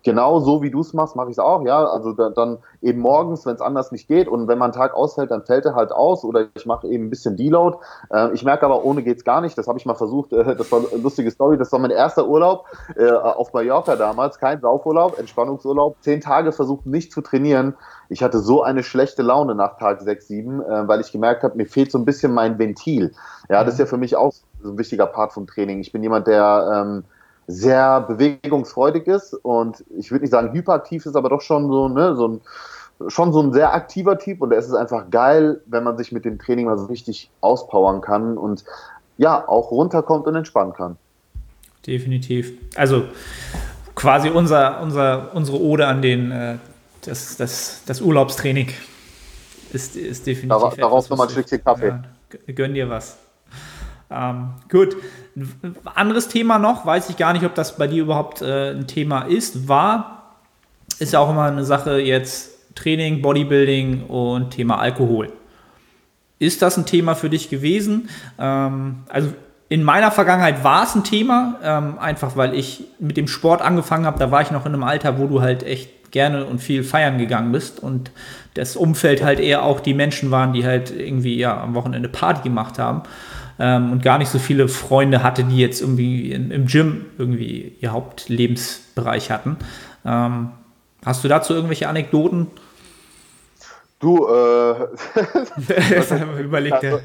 genau so wie du es machst, mache ich es auch, ja. Also da, dann eben morgens, wenn es anders nicht geht und wenn mein Tag ausfällt, dann fällt er halt aus oder ich mache eben ein bisschen Deload. Äh, ich merke aber, ohne geht's gar nicht. Das habe ich mal versucht, äh, das war eine lustige Story, das war mein erster Urlaub äh, auf Mallorca damals, kein Saufurlaub, Entspannungsurlaub, zehn Tage versucht nicht zu trainieren. Ich hatte so eine schlechte Laune nach Tag 6, 7, äh, weil ich gemerkt habe, mir fehlt so ein bisschen mein Ventil. Ja, das ist ja für mich auch so ein wichtiger Part vom Training. Ich bin jemand, der ähm, sehr bewegungsfreudig ist und ich würde nicht sagen hyperaktiv ist, aber doch schon so, ne, so ein schon so ein sehr aktiver Typ und es ist einfach geil, wenn man sich mit dem Training mal so richtig auspowern kann und ja, auch runterkommt und entspannen kann. Definitiv. Also quasi unser, unser, unsere Ode an den äh, das, das, das Urlaubstraining ist, ist definitiv. Darauf, darauf nochmal ein Stückchen Kaffee. Ja, gönn dir was. Ähm, gut. Anderes Thema noch, weiß ich gar nicht, ob das bei dir überhaupt äh, ein Thema ist, war, ist ja auch immer eine Sache jetzt Training, Bodybuilding und Thema Alkohol. Ist das ein Thema für dich gewesen? Ähm, also in meiner Vergangenheit war es ein Thema, ähm, einfach weil ich mit dem Sport angefangen habe. Da war ich noch in einem Alter, wo du halt echt gerne und viel feiern gegangen bist und das Umfeld halt eher auch die Menschen waren, die halt irgendwie ja am Wochenende Party gemacht haben ähm, und gar nicht so viele Freunde hatte, die jetzt irgendwie in, im Gym irgendwie ihr Hauptlebensbereich hatten. Ähm, hast du dazu irgendwelche Anekdoten? Du, äh, überlegt also,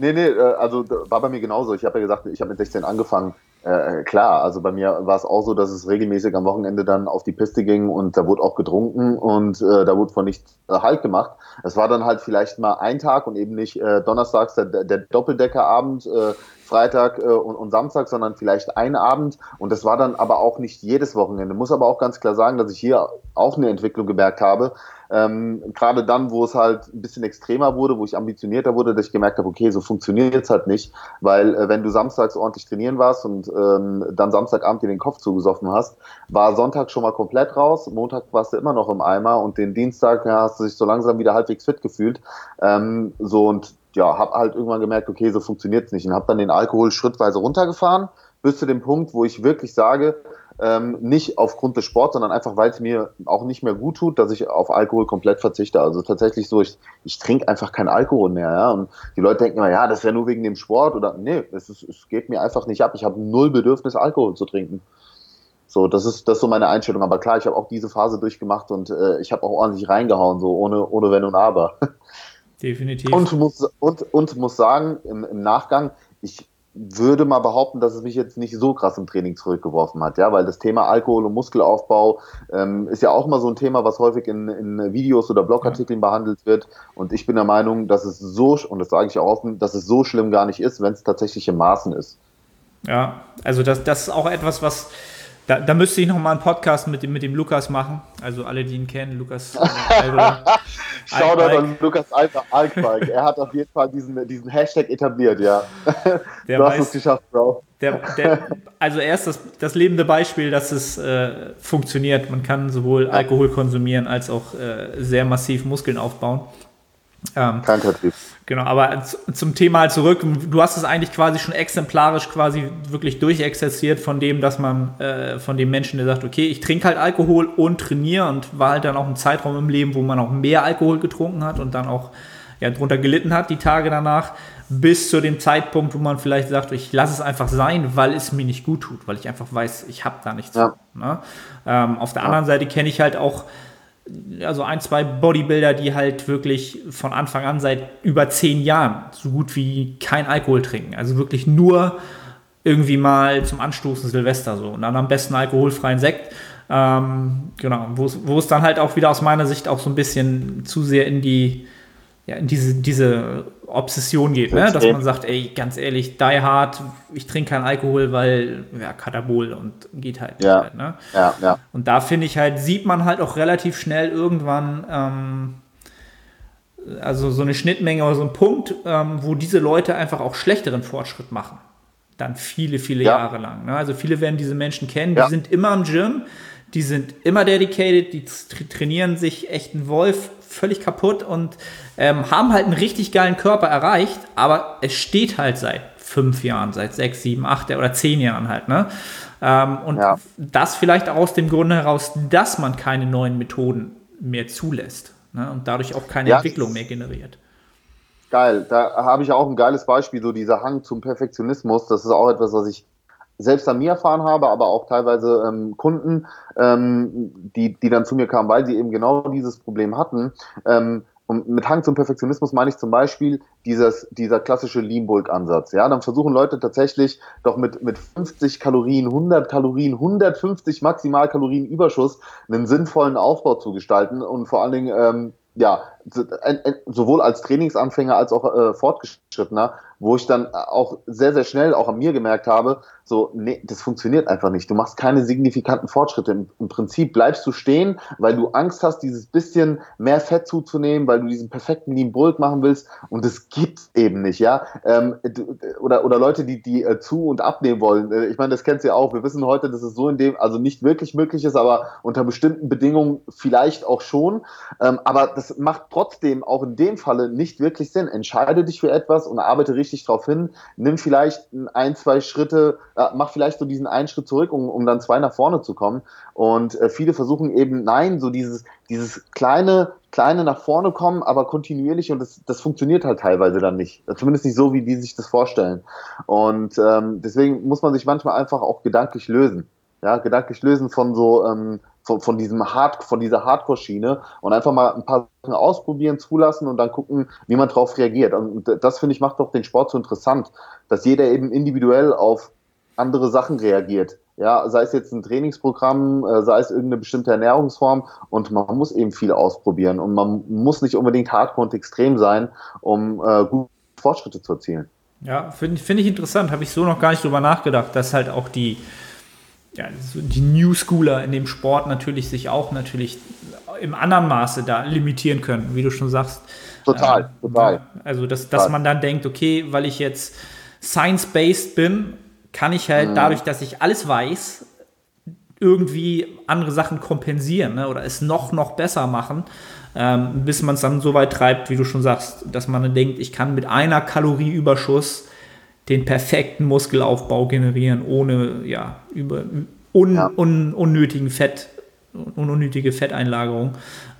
Nee, nee, äh, also war bei mir genauso. Ich habe ja gesagt, ich habe mit 16 angefangen. Äh, klar, also bei mir war es auch so, dass es regelmäßig am Wochenende dann auf die Piste ging und da wurde auch getrunken und äh, da wurde von nichts äh, Halt gemacht. Es war dann halt vielleicht mal ein Tag und eben nicht äh, donnerstags der, der Doppeldeckerabend, äh, Freitag äh, und, und Samstag, sondern vielleicht ein Abend. Und das war dann aber auch nicht jedes Wochenende. Muss aber auch ganz klar sagen, dass ich hier auch eine Entwicklung gemerkt habe. Ähm, Gerade dann, wo es halt ein bisschen extremer wurde, wo ich ambitionierter wurde, dass ich gemerkt habe, okay, so funktioniert es halt nicht, weil äh, wenn du samstags ordentlich trainieren warst und ähm, dann Samstagabend dir den Kopf zugesoffen hast, war Sonntag schon mal komplett raus, Montag warst du immer noch im Eimer und den Dienstag ja, hast du dich so langsam wieder halbwegs fit gefühlt. Ähm, so und ja, habe halt irgendwann gemerkt, okay, so funktioniert es nicht und habe dann den Alkohol schrittweise runtergefahren, bis zu dem Punkt, wo ich wirklich sage, ähm, nicht aufgrund des Sports, sondern einfach, weil es mir auch nicht mehr gut tut, dass ich auf Alkohol komplett verzichte. Also tatsächlich so, ich, ich trinke einfach keinen Alkohol mehr. Ja? Und die Leute denken immer, ja, das wäre nur wegen dem Sport oder nee, es, ist, es geht mir einfach nicht ab. Ich habe null Bedürfnis, Alkohol zu trinken. So, das ist, das ist so meine Einstellung. Aber klar, ich habe auch diese Phase durchgemacht und äh, ich habe auch ordentlich reingehauen, so ohne, ohne Wenn und Aber. Definitiv. Und muss, und, und muss sagen, im, im Nachgang, ich würde mal behaupten, dass es mich jetzt nicht so krass im Training zurückgeworfen hat, ja, weil das Thema Alkohol und Muskelaufbau ähm, ist ja auch mal so ein Thema, was häufig in, in Videos oder Blogartikeln behandelt wird. Und ich bin der Meinung, dass es so, und das sage ich auch offen, dass es so schlimm gar nicht ist, wenn es tatsächlich im Maßen ist. Ja, also das, das ist auch etwas, was da, da müsste ich noch mal einen Podcast mit dem, mit dem Lukas machen. Also alle, die ihn kennen, Lukas. Äh, Shoutout an Lukas Alter Alkbike. Er hat auf jeden Fall diesen, diesen Hashtag etabliert, ja. Der du weiß, hast es geschafft, Bro. Der, der, also er ist das, das lebende Beispiel, dass es äh, funktioniert. Man kann sowohl Alkohol konsumieren als auch äh, sehr massiv Muskeln aufbauen. Ähm, Vertrieb. Genau, aber zum Thema zurück. Du hast es eigentlich quasi schon exemplarisch quasi wirklich durchexerziert von dem, dass man, äh, von dem Menschen, der sagt, okay, ich trinke halt Alkohol und trainiere und war halt dann auch ein Zeitraum im Leben, wo man auch mehr Alkohol getrunken hat und dann auch ja, drunter gelitten hat, die Tage danach, bis zu dem Zeitpunkt, wo man vielleicht sagt, ich lasse es einfach sein, weil es mir nicht gut tut, weil ich einfach weiß, ich habe da nichts. Ja. Ne? Ähm, auf der ja. anderen Seite kenne ich halt auch also ein, zwei Bodybuilder, die halt wirklich von Anfang an seit über zehn Jahren so gut wie kein Alkohol trinken. Also wirklich nur irgendwie mal zum Anstoßen Silvester so. Und dann am besten alkoholfreien Sekt. Ähm, genau, wo es dann halt auch wieder aus meiner Sicht auch so ein bisschen zu sehr in die ja, in diese, diese Obsession geht, ne? dass man sagt, ey, ganz ehrlich, die hard, ich trinke keinen Alkohol, weil, ja, Katabol und geht halt. Ja, halt, ne? ja, ja. Und da finde ich halt, sieht man halt auch relativ schnell irgendwann, ähm, also so eine Schnittmenge oder so ein Punkt, ähm, wo diese Leute einfach auch schlechteren Fortschritt machen. Dann viele, viele ja. Jahre lang. Ne? Also viele werden diese Menschen kennen, die sind immer im Gym, die sind immer dedicated, die trainieren sich echt einen Wolf völlig kaputt und ähm, haben halt einen richtig geilen Körper erreicht, aber es steht halt seit fünf Jahren, seit sechs, sieben, acht oder zehn Jahren halt, ne? Ähm, und ja. das vielleicht auch aus dem Grunde heraus, dass man keine neuen Methoden mehr zulässt ne? und dadurch auch keine ja, Entwicklung mehr generiert. Geil, da habe ich auch ein geiles Beispiel, so dieser Hang zum Perfektionismus. Das ist auch etwas, was ich selbst an mir erfahren habe, aber auch teilweise ähm, Kunden, ähm, die, die dann zu mir kamen, weil sie eben genau dieses Problem hatten. Ähm, und mit Hang zum Perfektionismus meine ich zum Beispiel dieses, dieser klassische Lean Bulk Ansatz. Ja, dann versuchen Leute tatsächlich doch mit, mit 50 Kalorien, 100 Kalorien, 150 Maximalkalorien Überschuss einen sinnvollen Aufbau zu gestalten und vor allen Dingen, ähm, ja, sowohl als Trainingsanfänger als auch äh, Fortgeschrittener, wo ich dann auch sehr, sehr schnell auch an mir gemerkt habe, so, nee, das funktioniert einfach nicht. Du machst keine signifikanten Fortschritte. Im, Im, Prinzip bleibst du stehen, weil du Angst hast, dieses bisschen mehr Fett zuzunehmen, weil du diesen perfekten Lean Bulk machen willst und das gibt's eben nicht, ja. Ähm, oder, oder Leute, die, die äh, zu und abnehmen wollen. Äh, ich meine, das kennst du ja auch. Wir wissen heute, dass es so in dem, also nicht wirklich möglich ist, aber unter bestimmten Bedingungen vielleicht auch schon. Ähm, aber das macht trotzdem auch in dem Falle nicht wirklich Sinn. Entscheide dich für etwas und arbeite richtig drauf hin. Nimm vielleicht ein, zwei Schritte äh, mach vielleicht so diesen einen Schritt zurück, um, um dann zwei nach vorne zu kommen. Und äh, viele versuchen eben, nein, so dieses, dieses kleine, kleine nach vorne kommen, aber kontinuierlich und das, das funktioniert halt teilweise dann nicht. Zumindest nicht so, wie die sich das vorstellen. Und ähm, deswegen muss man sich manchmal einfach auch gedanklich lösen. Ja, gedanklich lösen von so, ähm, von, von diesem Hard, von dieser Hardcore-Schiene und einfach mal ein paar Sachen ausprobieren, zulassen und dann gucken, wie man darauf reagiert. Und das finde ich macht doch den Sport so interessant, dass jeder eben individuell auf andere Sachen reagiert. Ja, sei es jetzt ein Trainingsprogramm, äh, sei es irgendeine bestimmte Ernährungsform und man muss eben viel ausprobieren und man muss nicht unbedingt hardcore und extrem sein, um äh, gute Fortschritte zu erzielen. Ja, finde find ich interessant, habe ich so noch gar nicht drüber nachgedacht, dass halt auch die, ja, die New Schooler in dem Sport natürlich sich auch natürlich im anderen Maße da limitieren können, wie du schon sagst. Total, äh, total. Also, dass, dass man dann denkt, okay, weil ich jetzt science-based bin kann ich halt mhm. dadurch, dass ich alles weiß, irgendwie andere Sachen kompensieren ne? oder es noch, noch besser machen, ähm, bis man es dann so weit treibt, wie du schon sagst, dass man dann denkt, ich kann mit einer Kalorieüberschuss den perfekten Muskelaufbau generieren, ohne ja, über, un, ja. Un, unnötigen Fett, unnötige Fetteinlagerung.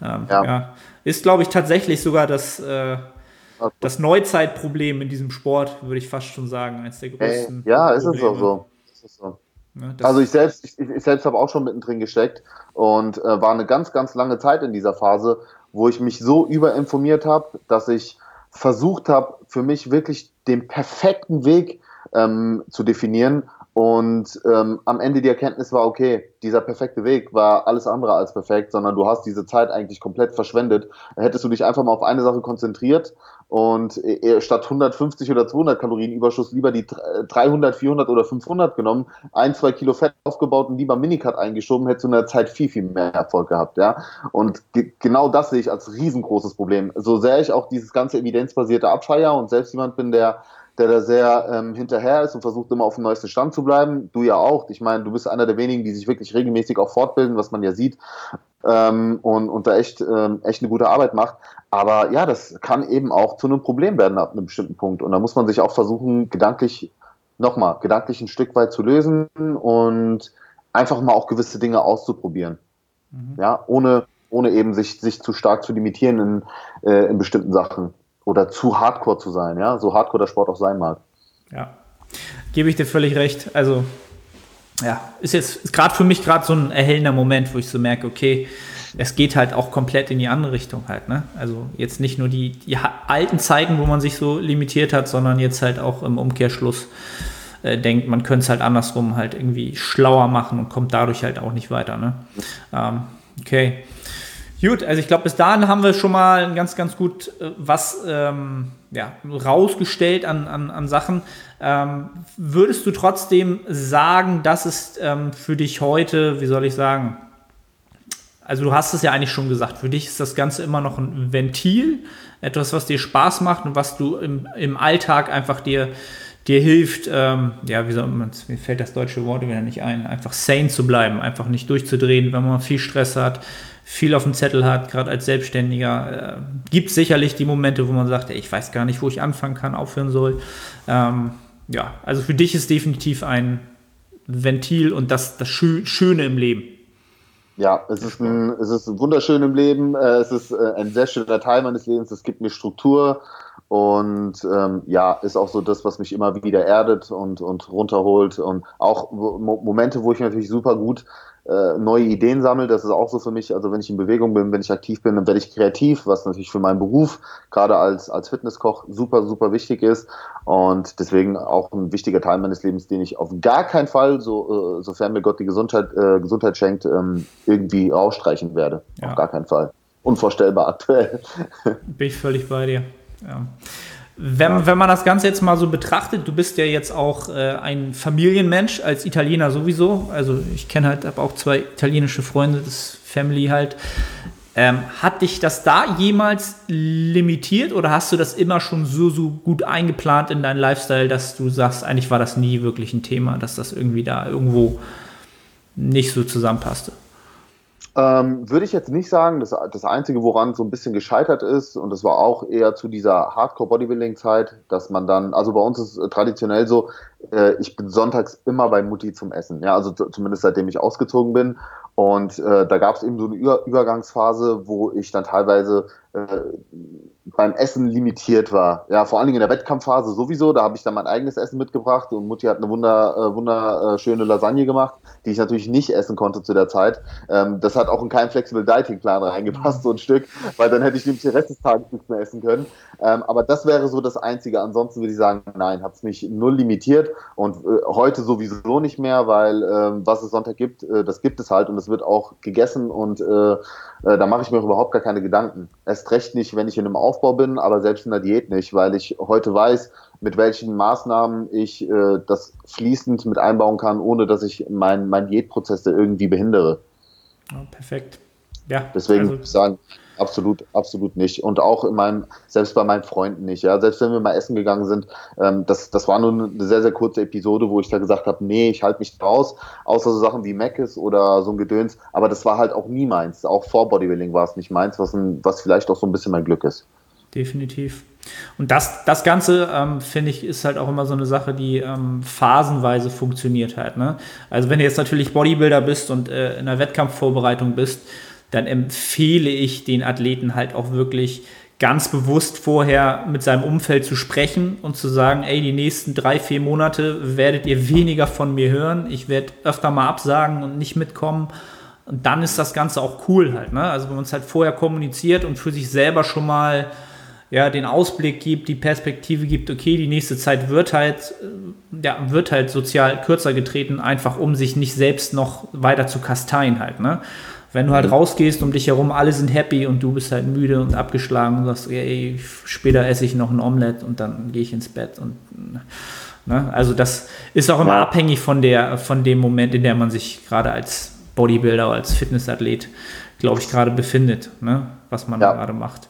Ähm, ja. ja. Ist, glaube ich, tatsächlich sogar das. Äh, das Neuzeitproblem in diesem Sport, würde ich fast schon sagen, eines der größten. Hey, ja, ist es auch so. Ist so. Ja, also ich selbst, ich, ich selbst habe auch schon mittendrin gesteckt und äh, war eine ganz, ganz lange Zeit in dieser Phase, wo ich mich so überinformiert habe, dass ich versucht habe, für mich wirklich den perfekten Weg ähm, zu definieren. Und ähm, am Ende die Erkenntnis war, okay, dieser perfekte Weg war alles andere als perfekt, sondern du hast diese Zeit eigentlich komplett verschwendet. Hättest du dich einfach mal auf eine Sache konzentriert und äh, statt 150 oder 200 Kalorien Überschuss lieber die 300, 400 oder 500 genommen, ein, zwei Kilo Fett aufgebaut und lieber Minicut eingeschoben, hättest du in der Zeit viel, viel mehr Erfolg gehabt, ja. Und ge genau das sehe ich als riesengroßes Problem. So sehr ich auch dieses ganze evidenzbasierte abfeier und selbst jemand bin, der der da sehr ähm, hinterher ist und versucht immer auf dem neuesten Stand zu bleiben. Du ja auch. Ich meine, du bist einer der wenigen, die sich wirklich regelmäßig auch fortbilden, was man ja sieht. Ähm, und, und da echt, ähm, echt eine gute Arbeit macht. Aber ja, das kann eben auch zu einem Problem werden ab einem bestimmten Punkt. Und da muss man sich auch versuchen, gedanklich, nochmal, gedanklich ein Stück weit zu lösen und einfach mal auch gewisse Dinge auszuprobieren. Mhm. Ja, ohne, ohne eben sich, sich zu stark zu limitieren in, äh, in bestimmten Sachen oder zu hardcore zu sein, ja, so hardcore der Sport auch sein mag. Ja, gebe ich dir völlig recht. Also, ja, ist jetzt gerade für mich gerade so ein erhellender Moment, wo ich so merke, okay, es geht halt auch komplett in die andere Richtung halt, ne? Also jetzt nicht nur die, die alten Zeiten, wo man sich so limitiert hat, sondern jetzt halt auch im Umkehrschluss äh, denkt, man könnte es halt andersrum halt irgendwie schlauer machen und kommt dadurch halt auch nicht weiter, ne? Ähm, okay. Gut, also ich glaube, bis dahin haben wir schon mal ganz, ganz gut äh, was ähm, ja, rausgestellt an, an, an Sachen. Ähm, würdest du trotzdem sagen, dass es ähm, für dich heute, wie soll ich sagen, also du hast es ja eigentlich schon gesagt, für dich ist das Ganze immer noch ein Ventil, etwas, was dir Spaß macht und was du im, im Alltag einfach dir, dir hilft, ähm, ja, wie soll man, mir fällt das deutsche Wort wieder nicht ein, einfach sane zu bleiben, einfach nicht durchzudrehen, wenn man viel Stress hat, viel auf dem Zettel hat, gerade als Selbstständiger. Äh, gibt sicherlich die Momente, wo man sagt, ey, ich weiß gar nicht, wo ich anfangen kann, aufhören soll. Ähm, ja, also für dich ist definitiv ein Ventil und das, das Schöne im Leben. Ja, es ist, ein, es ist wunderschön im Leben. Äh, es ist äh, ein sehr schöner Teil meines Lebens. Es gibt mir Struktur und ähm, ja, ist auch so das, was mich immer wieder erdet und, und runterholt. Und auch Momente, wo ich natürlich super gut äh, neue Ideen sammle. Das ist auch so für mich, also wenn ich in Bewegung bin, wenn ich aktiv bin, dann werde ich kreativ, was natürlich für meinen Beruf, gerade als, als Fitnesskoch, super, super wichtig ist. Und deswegen auch ein wichtiger Teil meines Lebens, den ich auf gar keinen Fall, so, äh, sofern mir Gott die Gesundheit, äh, Gesundheit schenkt, ähm, irgendwie rausstreichen werde. Ja. Auf gar keinen Fall. Unvorstellbar aktuell. Bin ich völlig bei dir. Ja. Wenn, wenn man das Ganze jetzt mal so betrachtet, du bist ja jetzt auch äh, ein Familienmensch, als Italiener sowieso. Also ich kenne halt, habe auch zwei italienische Freunde, das Family halt. Ähm, hat dich das da jemals limitiert oder hast du das immer schon so, so gut eingeplant in deinen Lifestyle, dass du sagst, eigentlich war das nie wirklich ein Thema, dass das irgendwie da irgendwo nicht so zusammenpasste? Ähm, würde ich jetzt nicht sagen. Das, das Einzige, woran so ein bisschen gescheitert ist, und das war auch eher zu dieser Hardcore-Bodybuilding-Zeit, dass man dann, also bei uns ist traditionell so, äh, ich bin sonntags immer bei Mutti zum Essen. Ja, also zumindest seitdem ich ausgezogen bin. Und äh, da gab es eben so eine Über Übergangsphase, wo ich dann teilweise beim Essen limitiert war. Ja, vor allen Dingen in der Wettkampfphase sowieso. Da habe ich dann mein eigenes Essen mitgebracht und Mutti hat eine wunder, äh, wunderschöne Lasagne gemacht, die ich natürlich nicht essen konnte zu der Zeit. Ähm, das hat auch in keinen Flexible Dieting Plan reingepasst, so ein Stück, weil dann hätte ich nämlich den Rest des Tages nichts mehr essen können. Ähm, aber das wäre so das Einzige. Ansonsten würde ich sagen, nein, hat es mich null limitiert und äh, heute sowieso nicht mehr, weil äh, was es Sonntag gibt, äh, das gibt es halt und es wird auch gegessen und äh, da mache ich mir überhaupt gar keine Gedanken. Erst recht nicht, wenn ich in einem Aufbau bin, aber selbst in der Diät nicht, weil ich heute weiß, mit welchen Maßnahmen ich äh, das fließend mit einbauen kann, ohne dass ich meinen mein Diätprozess da irgendwie behindere. Oh, perfekt. Ja. Deswegen also, würde ich sagen, absolut, absolut nicht. Und auch in meinem, selbst bei meinen Freunden nicht. Ja, selbst wenn wir mal essen gegangen sind, ähm, das, das war nur eine sehr, sehr kurze Episode, wo ich da gesagt habe, nee, ich halte mich raus, außer so Sachen wie Meckes oder so ein Gedöns. Aber das war halt auch nie meins. Auch vor Bodybuilding war es nicht meins, was, ein, was vielleicht auch so ein bisschen mein Glück ist. Definitiv. Und das, das Ganze, ähm, finde ich, ist halt auch immer so eine Sache, die ähm, phasenweise funktioniert halt. Ne? Also wenn du jetzt natürlich Bodybuilder bist und äh, in der Wettkampfvorbereitung bist, dann empfehle ich den Athleten halt auch wirklich ganz bewusst vorher mit seinem Umfeld zu sprechen und zu sagen, ey, die nächsten drei, vier Monate werdet ihr weniger von mir hören. Ich werde öfter mal absagen und nicht mitkommen. Und dann ist das Ganze auch cool halt. Ne? Also wenn man es halt vorher kommuniziert und für sich selber schon mal ja, den Ausblick gibt, die Perspektive gibt, okay, die nächste Zeit wird halt äh, ja, wird halt sozial kürzer getreten, einfach um sich nicht selbst noch weiter zu kasteien halt, ne? Wenn du halt mhm. rausgehst um dich herum, alle sind happy und du bist halt müde und abgeschlagen und sagst, ey, später esse ich noch ein Omelett und dann gehe ich ins Bett und ne? also das ist auch immer ja. abhängig von der, von dem Moment, in dem man sich gerade als Bodybuilder oder als Fitnessathlet, glaube ich, gerade befindet, ne? was man ja. gerade macht.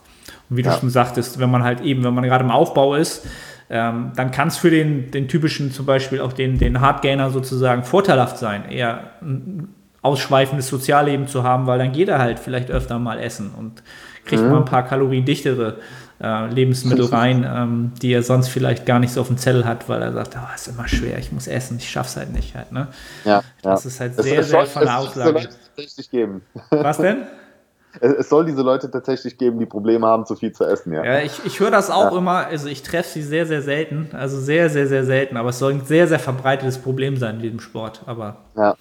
Und wie du schon sagtest, wenn man halt eben, wenn man gerade im Aufbau ist, ähm, dann kann es für den, den typischen, zum Beispiel auch den, den Hardgainer sozusagen vorteilhaft sein, eher ein ausschweifendes Sozialleben zu haben, weil dann geht er halt vielleicht öfter mal essen und kriegt mhm. mal ein paar kaloriendichtere äh, Lebensmittel rein, ähm, die er sonst vielleicht gar nicht so auf dem Zettel hat, weil er sagt, oh, ist immer schwer, ich muss essen, ich schaff's halt nicht halt, ne? Ja, das ist halt sehr, es, sehr von der Auslage. geben. Was denn? es soll diese Leute tatsächlich geben, die Probleme haben, zu viel zu essen, ja. Ja, ich, ich höre das auch ja. immer, also ich treffe sie sehr, sehr selten, also sehr, sehr, sehr selten, aber es soll ein sehr, sehr verbreitetes Problem sein in diesem Sport, aber. Ja.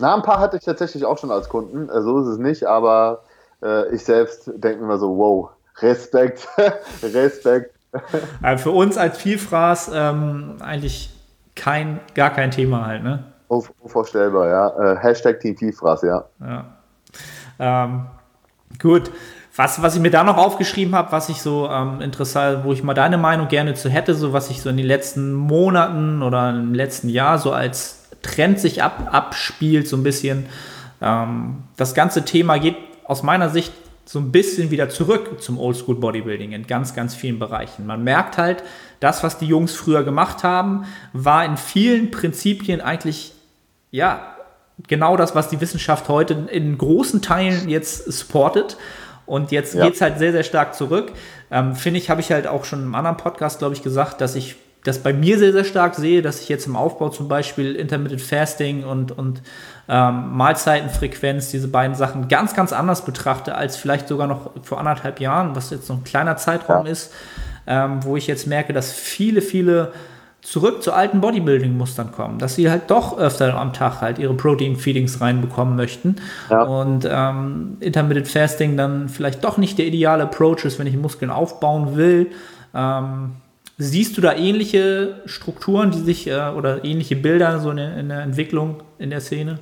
Na, ein paar hatte ich tatsächlich auch schon als Kunden, äh, so ist es nicht, aber äh, ich selbst denke mir so, wow, Respekt, Respekt. Also für uns als Vielfraß ähm, eigentlich kein, gar kein Thema halt, ne? Unvorstellbar, ja. Äh, Hashtag Team Vielfraß, ja. Ja. Ähm, Gut. Was, was ich mir da noch aufgeschrieben habe, was ich so ähm, interessant, wo ich mal deine Meinung gerne zu hätte, so was ich so in den letzten Monaten oder im letzten Jahr so als Trend sich ab, abspielt, so ein bisschen. Ähm, das ganze Thema geht aus meiner Sicht so ein bisschen wieder zurück zum Oldschool Bodybuilding in ganz, ganz vielen Bereichen. Man merkt halt, das, was die Jungs früher gemacht haben, war in vielen Prinzipien eigentlich, ja, genau das, was die Wissenschaft heute in großen Teilen jetzt supportet. Und jetzt ja. geht es halt sehr, sehr stark zurück. Ähm, Finde ich, habe ich halt auch schon im anderen Podcast, glaube ich, gesagt, dass ich das bei mir sehr, sehr stark sehe, dass ich jetzt im Aufbau zum Beispiel Intermittent Fasting und, und ähm, Mahlzeitenfrequenz, diese beiden Sachen ganz, ganz anders betrachte, als vielleicht sogar noch vor anderthalb Jahren, was jetzt so ein kleiner Zeitraum ja. ist, ähm, wo ich jetzt merke, dass viele, viele zurück zu alten Bodybuilding-Mustern kommen, dass sie halt doch öfter am Tag halt ihre Protein-Feedings reinbekommen möchten ja. und ähm, Intermittent Fasting dann vielleicht doch nicht der ideale Approach ist, wenn ich Muskeln aufbauen will. Ähm, siehst du da ähnliche Strukturen, die sich äh, oder ähnliche Bilder so in der, Entwicklung in der Szene?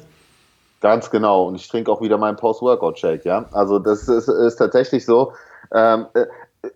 Ganz genau. Und ich trinke auch wieder meinen Post-Workout-Shake, ja. Also das ist, ist tatsächlich so. Ähm, äh,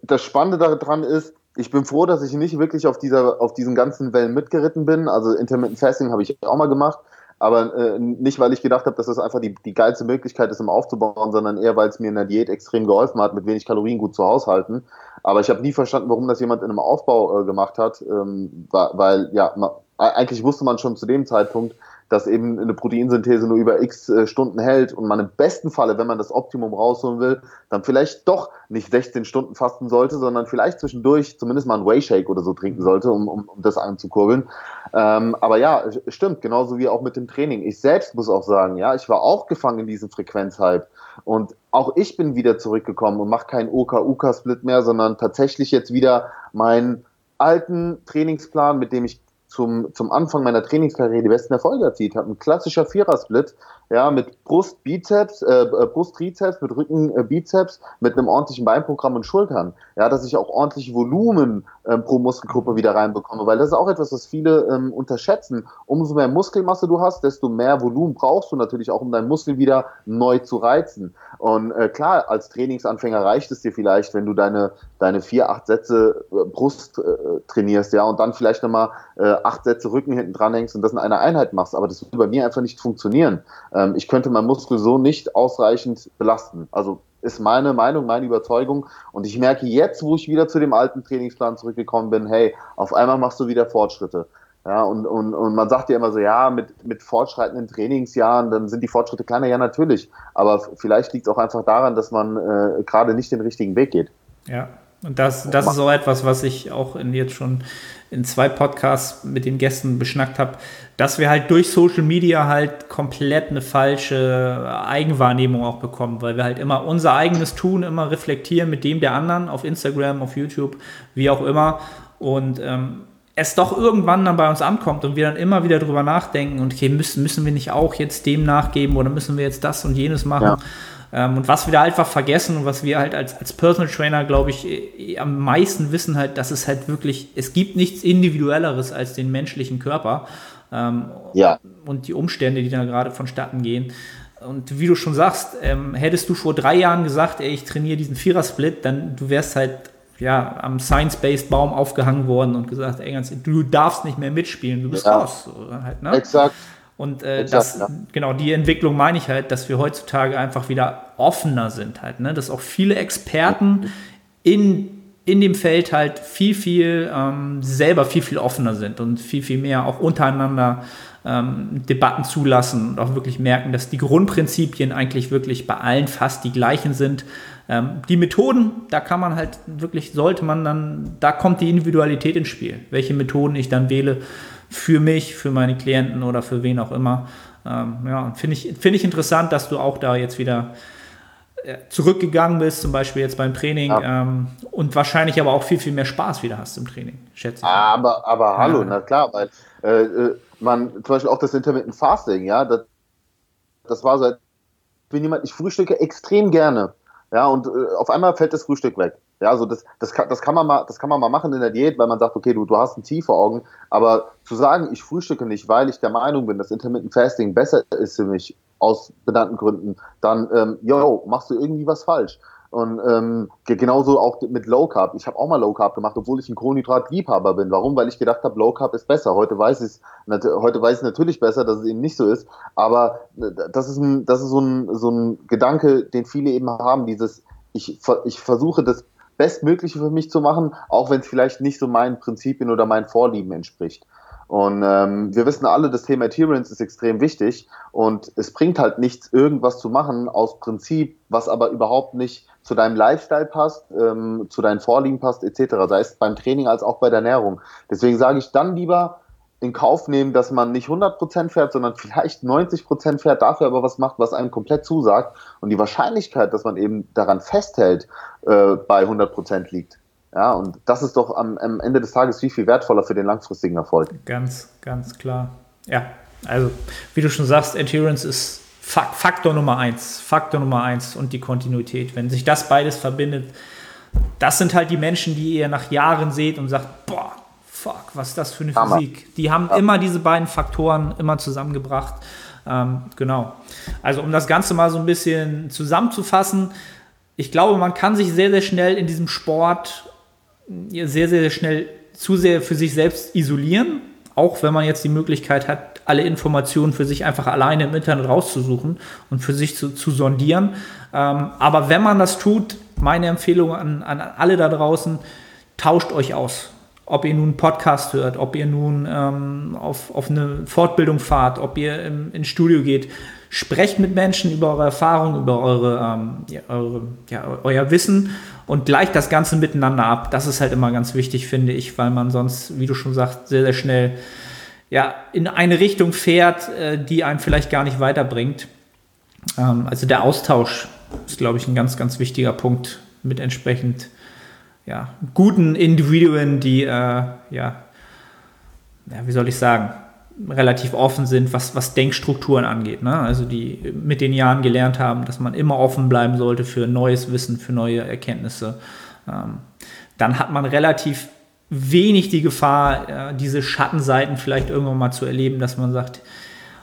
das Spannende daran ist, ich bin froh, dass ich nicht wirklich auf, dieser, auf diesen ganzen Wellen mitgeritten bin. Also Intermittent Fasting habe ich auch mal gemacht, aber äh, nicht, weil ich gedacht habe, dass das einfach die, die geilste Möglichkeit ist, um aufzubauen, sondern eher, weil es mir in der Diät extrem geholfen hat, mit wenig Kalorien gut zu haushalten. Aber ich habe nie verstanden, warum das jemand in einem Aufbau äh, gemacht hat, ähm, weil ja, man, eigentlich wusste man schon zu dem Zeitpunkt, dass eben eine Proteinsynthese nur über x äh, Stunden hält und man im besten Falle, wenn man das Optimum rausholen will, dann vielleicht doch nicht 16 Stunden fasten sollte, sondern vielleicht zwischendurch zumindest mal einen Whey-Shake oder so trinken sollte, um, um, um das anzukurbeln. Ähm, aber ja, stimmt, genauso wie auch mit dem Training. Ich selbst muss auch sagen, ja, ich war auch gefangen in diesem Frequenzhype und auch ich bin wieder zurückgekommen und mache keinen OK-UK-Split mehr, sondern tatsächlich jetzt wieder meinen alten Trainingsplan, mit dem ich zum, zum Anfang meiner Trainingskarriere die besten Erfolge erzielt habe. Ein klassischer Vierer-Split, ja, mit Brust, Bizeps, äh, äh, Brust, Trizeps, mit Rücken, äh, Bizeps, mit einem ordentlichen Beinprogramm und Schultern. Ja, dass ich auch ordentlich Volumen äh, pro Muskelgruppe wieder reinbekomme, weil das ist auch etwas, was viele ähm, unterschätzen. Umso mehr Muskelmasse du hast, desto mehr Volumen brauchst du natürlich auch, um deinen Muskel wieder neu zu reizen. Und äh, klar, als Trainingsanfänger reicht es dir vielleicht, wenn du deine, deine vier, acht Sätze äh, Brust äh, trainierst, ja, und dann vielleicht nochmal äh, acht Sätze Rücken hinten dranhängst und das in einer Einheit machst. Aber das würde bei mir einfach nicht funktionieren. Äh, ähm, ich könnte meinen Muskel so nicht ausreichend belasten. Also ist meine Meinung, meine Überzeugung. Und ich merke jetzt, wo ich wieder zu dem alten Trainingsplan zurückgekommen bin, hey, auf einmal machst du wieder Fortschritte. Ja, und, und, und man sagt ja immer so, ja, mit, mit fortschreitenden Trainingsjahren, dann sind die Fortschritte kleiner. Ja, natürlich. Aber vielleicht liegt es auch einfach daran, dass man äh, gerade nicht den richtigen Weg geht. Ja, und das, das ist auch etwas, was ich auch in jetzt schon in zwei Podcasts mit den Gästen beschnackt habe, dass wir halt durch Social Media halt komplett eine falsche Eigenwahrnehmung auch bekommen, weil wir halt immer unser eigenes Tun immer reflektieren mit dem der anderen auf Instagram, auf YouTube, wie auch immer. Und ähm, es doch irgendwann dann bei uns ankommt und wir dann immer wieder drüber nachdenken und okay, müssen, müssen wir nicht auch jetzt dem nachgeben oder müssen wir jetzt das und jenes machen? Ähm, und was wir da einfach vergessen und was wir halt als, als Personal Trainer, glaube ich, äh, am meisten wissen halt, dass es halt wirklich, es gibt nichts Individuelleres als den menschlichen Körper. Ähm, ja. Und die Umstände, die da gerade vonstatten gehen. Und wie du schon sagst, ähm, hättest du vor drei Jahren gesagt, ey, ich trainiere diesen Vierer-Split, dann du wärst halt ja, am Science-Based Baum aufgehangen worden und gesagt, ey, ganz, du darfst nicht mehr mitspielen, du bist ja. raus. So, halt, ne? Exakt. Und äh, das, ja. genau, die Entwicklung meine ich halt, dass wir heutzutage einfach wieder offener sind halt, ne? Dass auch viele Experten in, in dem Feld halt viel, viel ähm, selber viel, viel offener sind und viel, viel mehr auch untereinander ähm, Debatten zulassen und auch wirklich merken, dass die Grundprinzipien eigentlich wirklich bei allen fast die gleichen sind. Ähm, die Methoden, da kann man halt wirklich, sollte man dann, da kommt die Individualität ins Spiel. Welche Methoden ich dann wähle für mich, für meine Klienten oder für wen auch immer. Ähm, ja, finde ich, find ich interessant, dass du auch da jetzt wieder äh, zurückgegangen bist, zum Beispiel jetzt beim Training ja. ähm, und wahrscheinlich aber auch viel, viel mehr Spaß wieder hast im Training, schätze ich. Aber, aber hallo, ja. na klar, weil äh, äh man, zum Beispiel auch das Intermittent Fasting, ja, das, das war seit, ich bin jemand, ich frühstücke extrem gerne, ja, und äh, auf einmal fällt das Frühstück weg. Ja, also das, das, kann, das, kann man mal, das kann man mal machen in der Diät, weil man sagt, okay, du, du hast ein Tief vor Augen, aber zu sagen, ich frühstücke nicht, weil ich der Meinung bin, dass Intermittent Fasting besser ist für mich, aus benannten Gründen, dann, ähm, machst du irgendwie was falsch. Und ähm, genauso auch mit Low Carb. Ich habe auch mal Low Carb gemacht, obwohl ich ein Kohlenhydrat-Liebhaber bin. Warum? Weil ich gedacht habe, Low Carb ist besser. Heute weiß ich heute weiß ich natürlich besser, dass es eben nicht so ist. Aber äh, das ist ein, das ist so ein, so ein Gedanke, den viele eben haben. Dieses, ich, ich versuche das Bestmögliche für mich zu machen, auch wenn es vielleicht nicht so meinen Prinzipien oder meinen Vorlieben entspricht. Und ähm, wir wissen alle, das Thema Adherence ist extrem wichtig und es bringt halt nichts, irgendwas zu machen aus Prinzip, was aber überhaupt nicht zu deinem Lifestyle passt, ähm, zu deinen Vorlieben passt, etc. Sei es beim Training als auch bei der Ernährung. Deswegen sage ich dann lieber in Kauf nehmen, dass man nicht 100% fährt, sondern vielleicht 90% fährt, dafür aber was macht, was einem komplett zusagt. Und die Wahrscheinlichkeit, dass man eben daran festhält, äh, bei 100% liegt. Ja, und das ist doch am, am Ende des Tages viel, viel wertvoller für den langfristigen Erfolg. Ganz, ganz klar. Ja, also wie du schon sagst, Adherence ist Faktor Nummer eins. Faktor Nummer eins und die Kontinuität. Wenn sich das beides verbindet, das sind halt die Menschen, die ihr nach Jahren seht und sagt, boah, fuck, was ist das für eine Hammer. Physik? Die haben ja. immer diese beiden Faktoren immer zusammengebracht. Ähm, genau. Also um das Ganze mal so ein bisschen zusammenzufassen, ich glaube, man kann sich sehr, sehr schnell in diesem Sport sehr, sehr schnell zu sehr für sich selbst isolieren, auch wenn man jetzt die Möglichkeit hat, alle Informationen für sich einfach alleine im Internet rauszusuchen und für sich zu, zu sondieren. Ähm, aber wenn man das tut, meine Empfehlung an, an alle da draußen, tauscht euch aus. Ob ihr nun einen Podcast hört, ob ihr nun ähm, auf, auf eine Fortbildung fahrt, ob ihr im, ins Studio geht, sprecht mit Menschen über eure Erfahrungen, über eure, ähm, ja, eure ja, euer Wissen und gleicht das Ganze miteinander ab. Das ist halt immer ganz wichtig, finde ich, weil man sonst, wie du schon sagst, sehr, sehr schnell ja, in eine Richtung fährt, äh, die einem vielleicht gar nicht weiterbringt. Ähm, also der Austausch ist, glaube ich, ein ganz, ganz wichtiger Punkt mit entsprechend ja, guten Individuen, die, äh, ja, ja, wie soll ich sagen, relativ offen sind, was, was Denkstrukturen angeht. Ne? Also die mit den Jahren gelernt haben, dass man immer offen bleiben sollte für neues Wissen, für neue Erkenntnisse. Ähm, dann hat man relativ wenig die Gefahr, äh, diese Schattenseiten vielleicht irgendwann mal zu erleben, dass man sagt,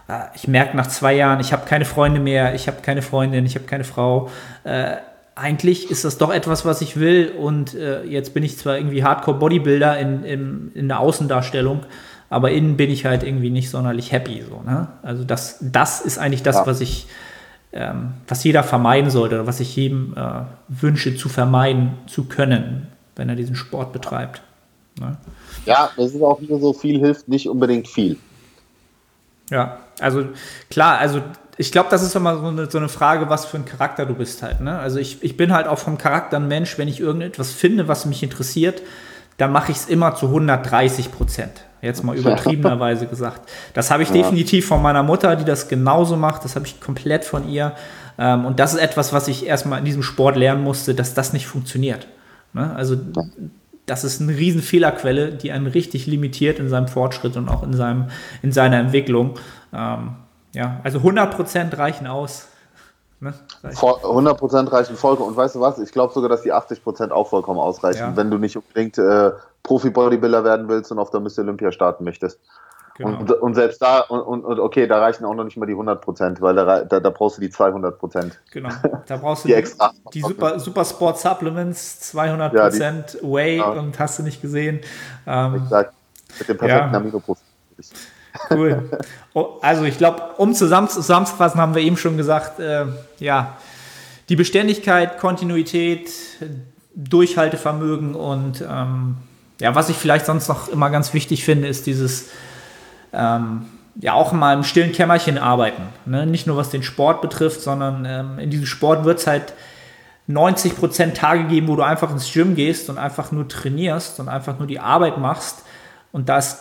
äh, ich merke nach zwei Jahren, ich habe keine Freunde mehr, ich habe keine Freundin, ich habe keine Frau. Äh, eigentlich ist das doch etwas, was ich will und äh, jetzt bin ich zwar irgendwie Hardcore-Bodybuilder in, in, in der Außendarstellung, aber innen bin ich halt irgendwie nicht sonderlich happy. So, ne? Also das, das ist eigentlich das, ja. was ich, ähm, was jeder vermeiden sollte oder was ich jedem äh, wünsche zu vermeiden zu können, wenn er diesen Sport betreibt. Ne? Ja, das ist auch wieder so, viel hilft nicht unbedingt viel. Ja, also klar, also ich glaube, das ist immer so eine, so eine, Frage, was für ein Charakter du bist halt. Ne? Also ich, ich bin halt auch vom Charakter ein Mensch, wenn ich irgendetwas finde, was mich interessiert, dann mache ich es immer zu 130 Prozent. Jetzt mal übertriebenerweise gesagt. Das habe ich ja. definitiv von meiner Mutter, die das genauso macht. Das habe ich komplett von ihr. Ähm, und das ist etwas, was ich erstmal in diesem Sport lernen musste, dass das nicht funktioniert. Ne? Also das ist eine riesen Fehlerquelle, die einen richtig limitiert in seinem Fortschritt und auch in, seinem, in seiner Entwicklung. Ja, also 100% reichen aus. Ne? 100% reichen vollkommen. Und weißt du was? Ich glaube sogar, dass die 80% auch vollkommen ausreichen, ja. wenn du nicht unbedingt äh, Profi-Bodybuilder werden willst und auf der Miss Olympia starten möchtest. Genau. Und, und, selbst da, und, und, okay, da reichen auch noch nicht mal die 100% weil da, da, da brauchst du die 200% Genau, da brauchst du die, extra. die Super, Super Sport Supplements, 200 ja, die, Whey ja. und hast du nicht gesehen. Ähm, Exakt, mit dem perfekten ja. Aminoprofil. Cool. Oh, also ich glaube, um zusammenzufassen, haben wir eben schon gesagt, äh, ja, die Beständigkeit, Kontinuität, Durchhaltevermögen und ähm, ja, was ich vielleicht sonst noch immer ganz wichtig finde, ist dieses ähm, ja auch mal im stillen Kämmerchen arbeiten. Ne? Nicht nur was den Sport betrifft, sondern ähm, in diesem Sport wird es halt 90% Tage geben, wo du einfach ins Gym gehst und einfach nur trainierst und einfach nur die Arbeit machst. Und da ist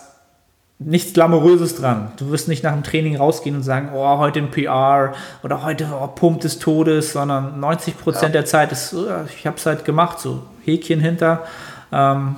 nichts Glamouröses dran. Du wirst nicht nach dem Training rausgehen und sagen, oh, heute ein PR oder heute oh, Pump des Todes, sondern 90% ja. der Zeit ist, oh, ich habe es halt gemacht, so Häkchen hinter. Ähm,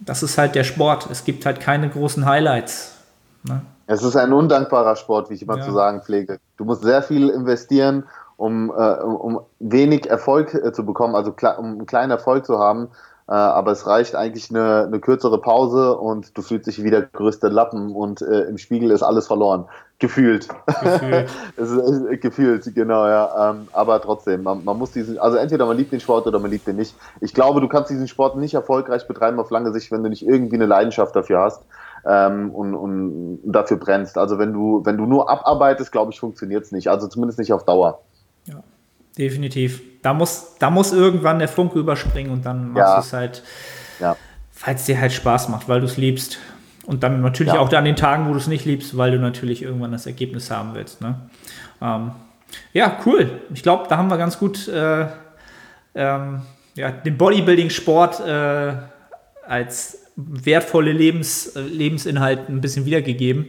das ist halt der Sport. Es gibt halt keine großen Highlights. Ne? Es ist ein undankbarer Sport, wie ich immer ja. zu sagen pflege. Du musst sehr viel investieren, um, äh, um wenig Erfolg äh, zu bekommen, also um einen kleinen Erfolg zu haben. Äh, aber es reicht eigentlich eine, eine, kürzere Pause und du fühlst dich wie der größte Lappen und äh, im Spiegel ist alles verloren. Gefühlt. Gefühlt. ist, gefühlt, genau, ja. Ähm, aber trotzdem, man, man, muss diesen, also entweder man liebt den Sport oder man liebt ihn nicht. Ich glaube, du kannst diesen Sport nicht erfolgreich betreiben auf lange Sicht, wenn du nicht irgendwie eine Leidenschaft dafür hast ähm, und, und dafür brennst. Also wenn du, wenn du nur abarbeitest, glaube ich, funktioniert es nicht. Also zumindest nicht auf Dauer. Definitiv. Da muss, da muss irgendwann der Funke überspringen und dann machst ja. du es halt, ja. falls es dir halt Spaß macht, weil du es liebst. Und dann natürlich ja. auch an den Tagen, wo du es nicht liebst, weil du natürlich irgendwann das Ergebnis haben willst. Ne? Ähm, ja, cool. Ich glaube, da haben wir ganz gut äh, ähm, ja, den Bodybuilding-Sport äh, als wertvolle Lebens, Lebensinhalt ein bisschen wiedergegeben.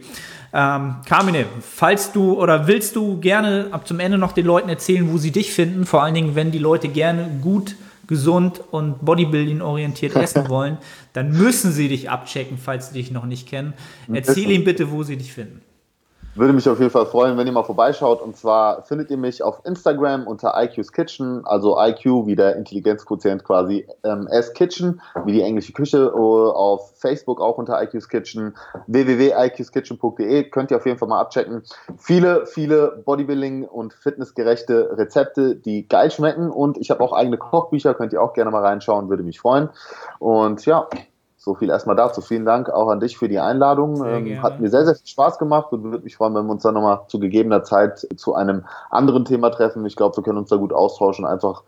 Ähm, Carmine, falls du oder willst du gerne ab zum Ende noch den Leuten erzählen, wo sie dich finden, vor allen Dingen, wenn die Leute gerne gut, gesund und Bodybuilding orientiert essen wollen, dann müssen sie dich abchecken, falls sie dich noch nicht kennen. Erzähl ihnen bitte, wo sie dich finden. Würde mich auf jeden Fall freuen, wenn ihr mal vorbeischaut. Und zwar findet ihr mich auf Instagram unter IQ's Kitchen, also IQ wie der Intelligenzquotient quasi, ähm, S Kitchen, wie die englische Küche, oh, auf Facebook auch unter IQ's Kitchen, www.iqskitchen.de, könnt ihr auf jeden Fall mal abchecken. Viele, viele Bodybuilding- und fitnessgerechte Rezepte, die geil schmecken. Und ich habe auch eigene Kochbücher, könnt ihr auch gerne mal reinschauen, würde mich freuen. Und ja, so viel erstmal dazu. Vielen Dank auch an dich für die Einladung. Ähm, hat mir sehr, sehr viel Spaß gemacht und würde mich freuen, wenn wir uns dann nochmal zu gegebener Zeit zu einem anderen Thema treffen. Ich glaube, wir können uns da gut austauschen, einfach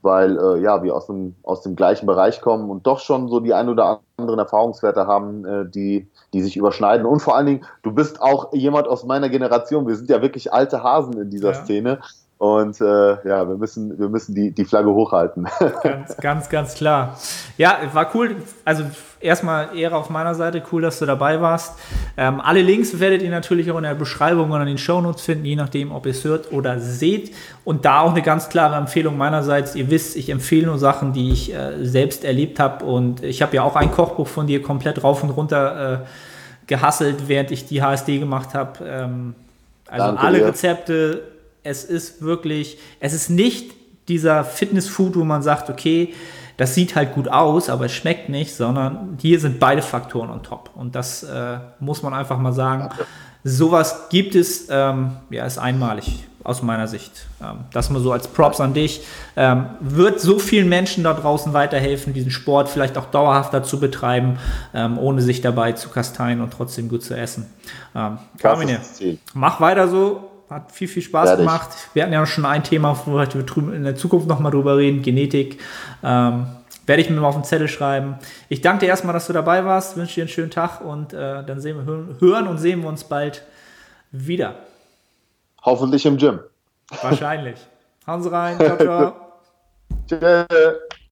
weil äh, ja, wir aus dem, aus dem gleichen Bereich kommen und doch schon so die ein oder anderen Erfahrungswerte haben, äh, die, die sich überschneiden. Und vor allen Dingen, du bist auch jemand aus meiner Generation. Wir sind ja wirklich alte Hasen in dieser ja. Szene. Und äh, ja, wir müssen, wir müssen die, die Flagge hochhalten. Ganz, ganz, ganz klar. Ja, war cool. Also erstmal Ehre auf meiner Seite. Cool, dass du dabei warst. Ähm, alle Links werdet ihr natürlich auch in der Beschreibung oder in den Shownotes finden, je nachdem, ob ihr es hört oder seht. Und da auch eine ganz klare Empfehlung meinerseits. Ihr wisst, ich empfehle nur Sachen, die ich äh, selbst erlebt habe. Und ich habe ja auch ein Kochbuch von dir komplett rauf und runter äh, gehasselt, während ich die HSD gemacht habe. Ähm, also Danke alle dir. Rezepte es ist wirklich, es ist nicht dieser Fitness-Food, wo man sagt, okay, das sieht halt gut aus, aber es schmeckt nicht, sondern hier sind beide Faktoren on top. Und das äh, muss man einfach mal sagen. Sowas gibt es, ähm, ja, ist einmalig aus meiner Sicht. Ähm, das mal so als Props an dich. Ähm, wird so vielen Menschen da draußen weiterhelfen, diesen Sport vielleicht auch dauerhafter zu betreiben, ähm, ohne sich dabei zu kasteien und trotzdem gut zu essen. Ähm, Carmine, mach weiter so hat viel, viel Spaß Fertig. gemacht. Wir hatten ja schon ein Thema, wo wir in der Zukunft nochmal drüber reden, Genetik. Ähm, werde ich mir mal auf den Zettel schreiben. Ich danke dir erstmal, dass du dabei warst, wünsche dir einen schönen Tag und äh, dann sehen wir, hören und sehen wir uns bald wieder. Hoffentlich im Gym. Wahrscheinlich. Hauen Sie rein. Ciao, ciao. Tschüss.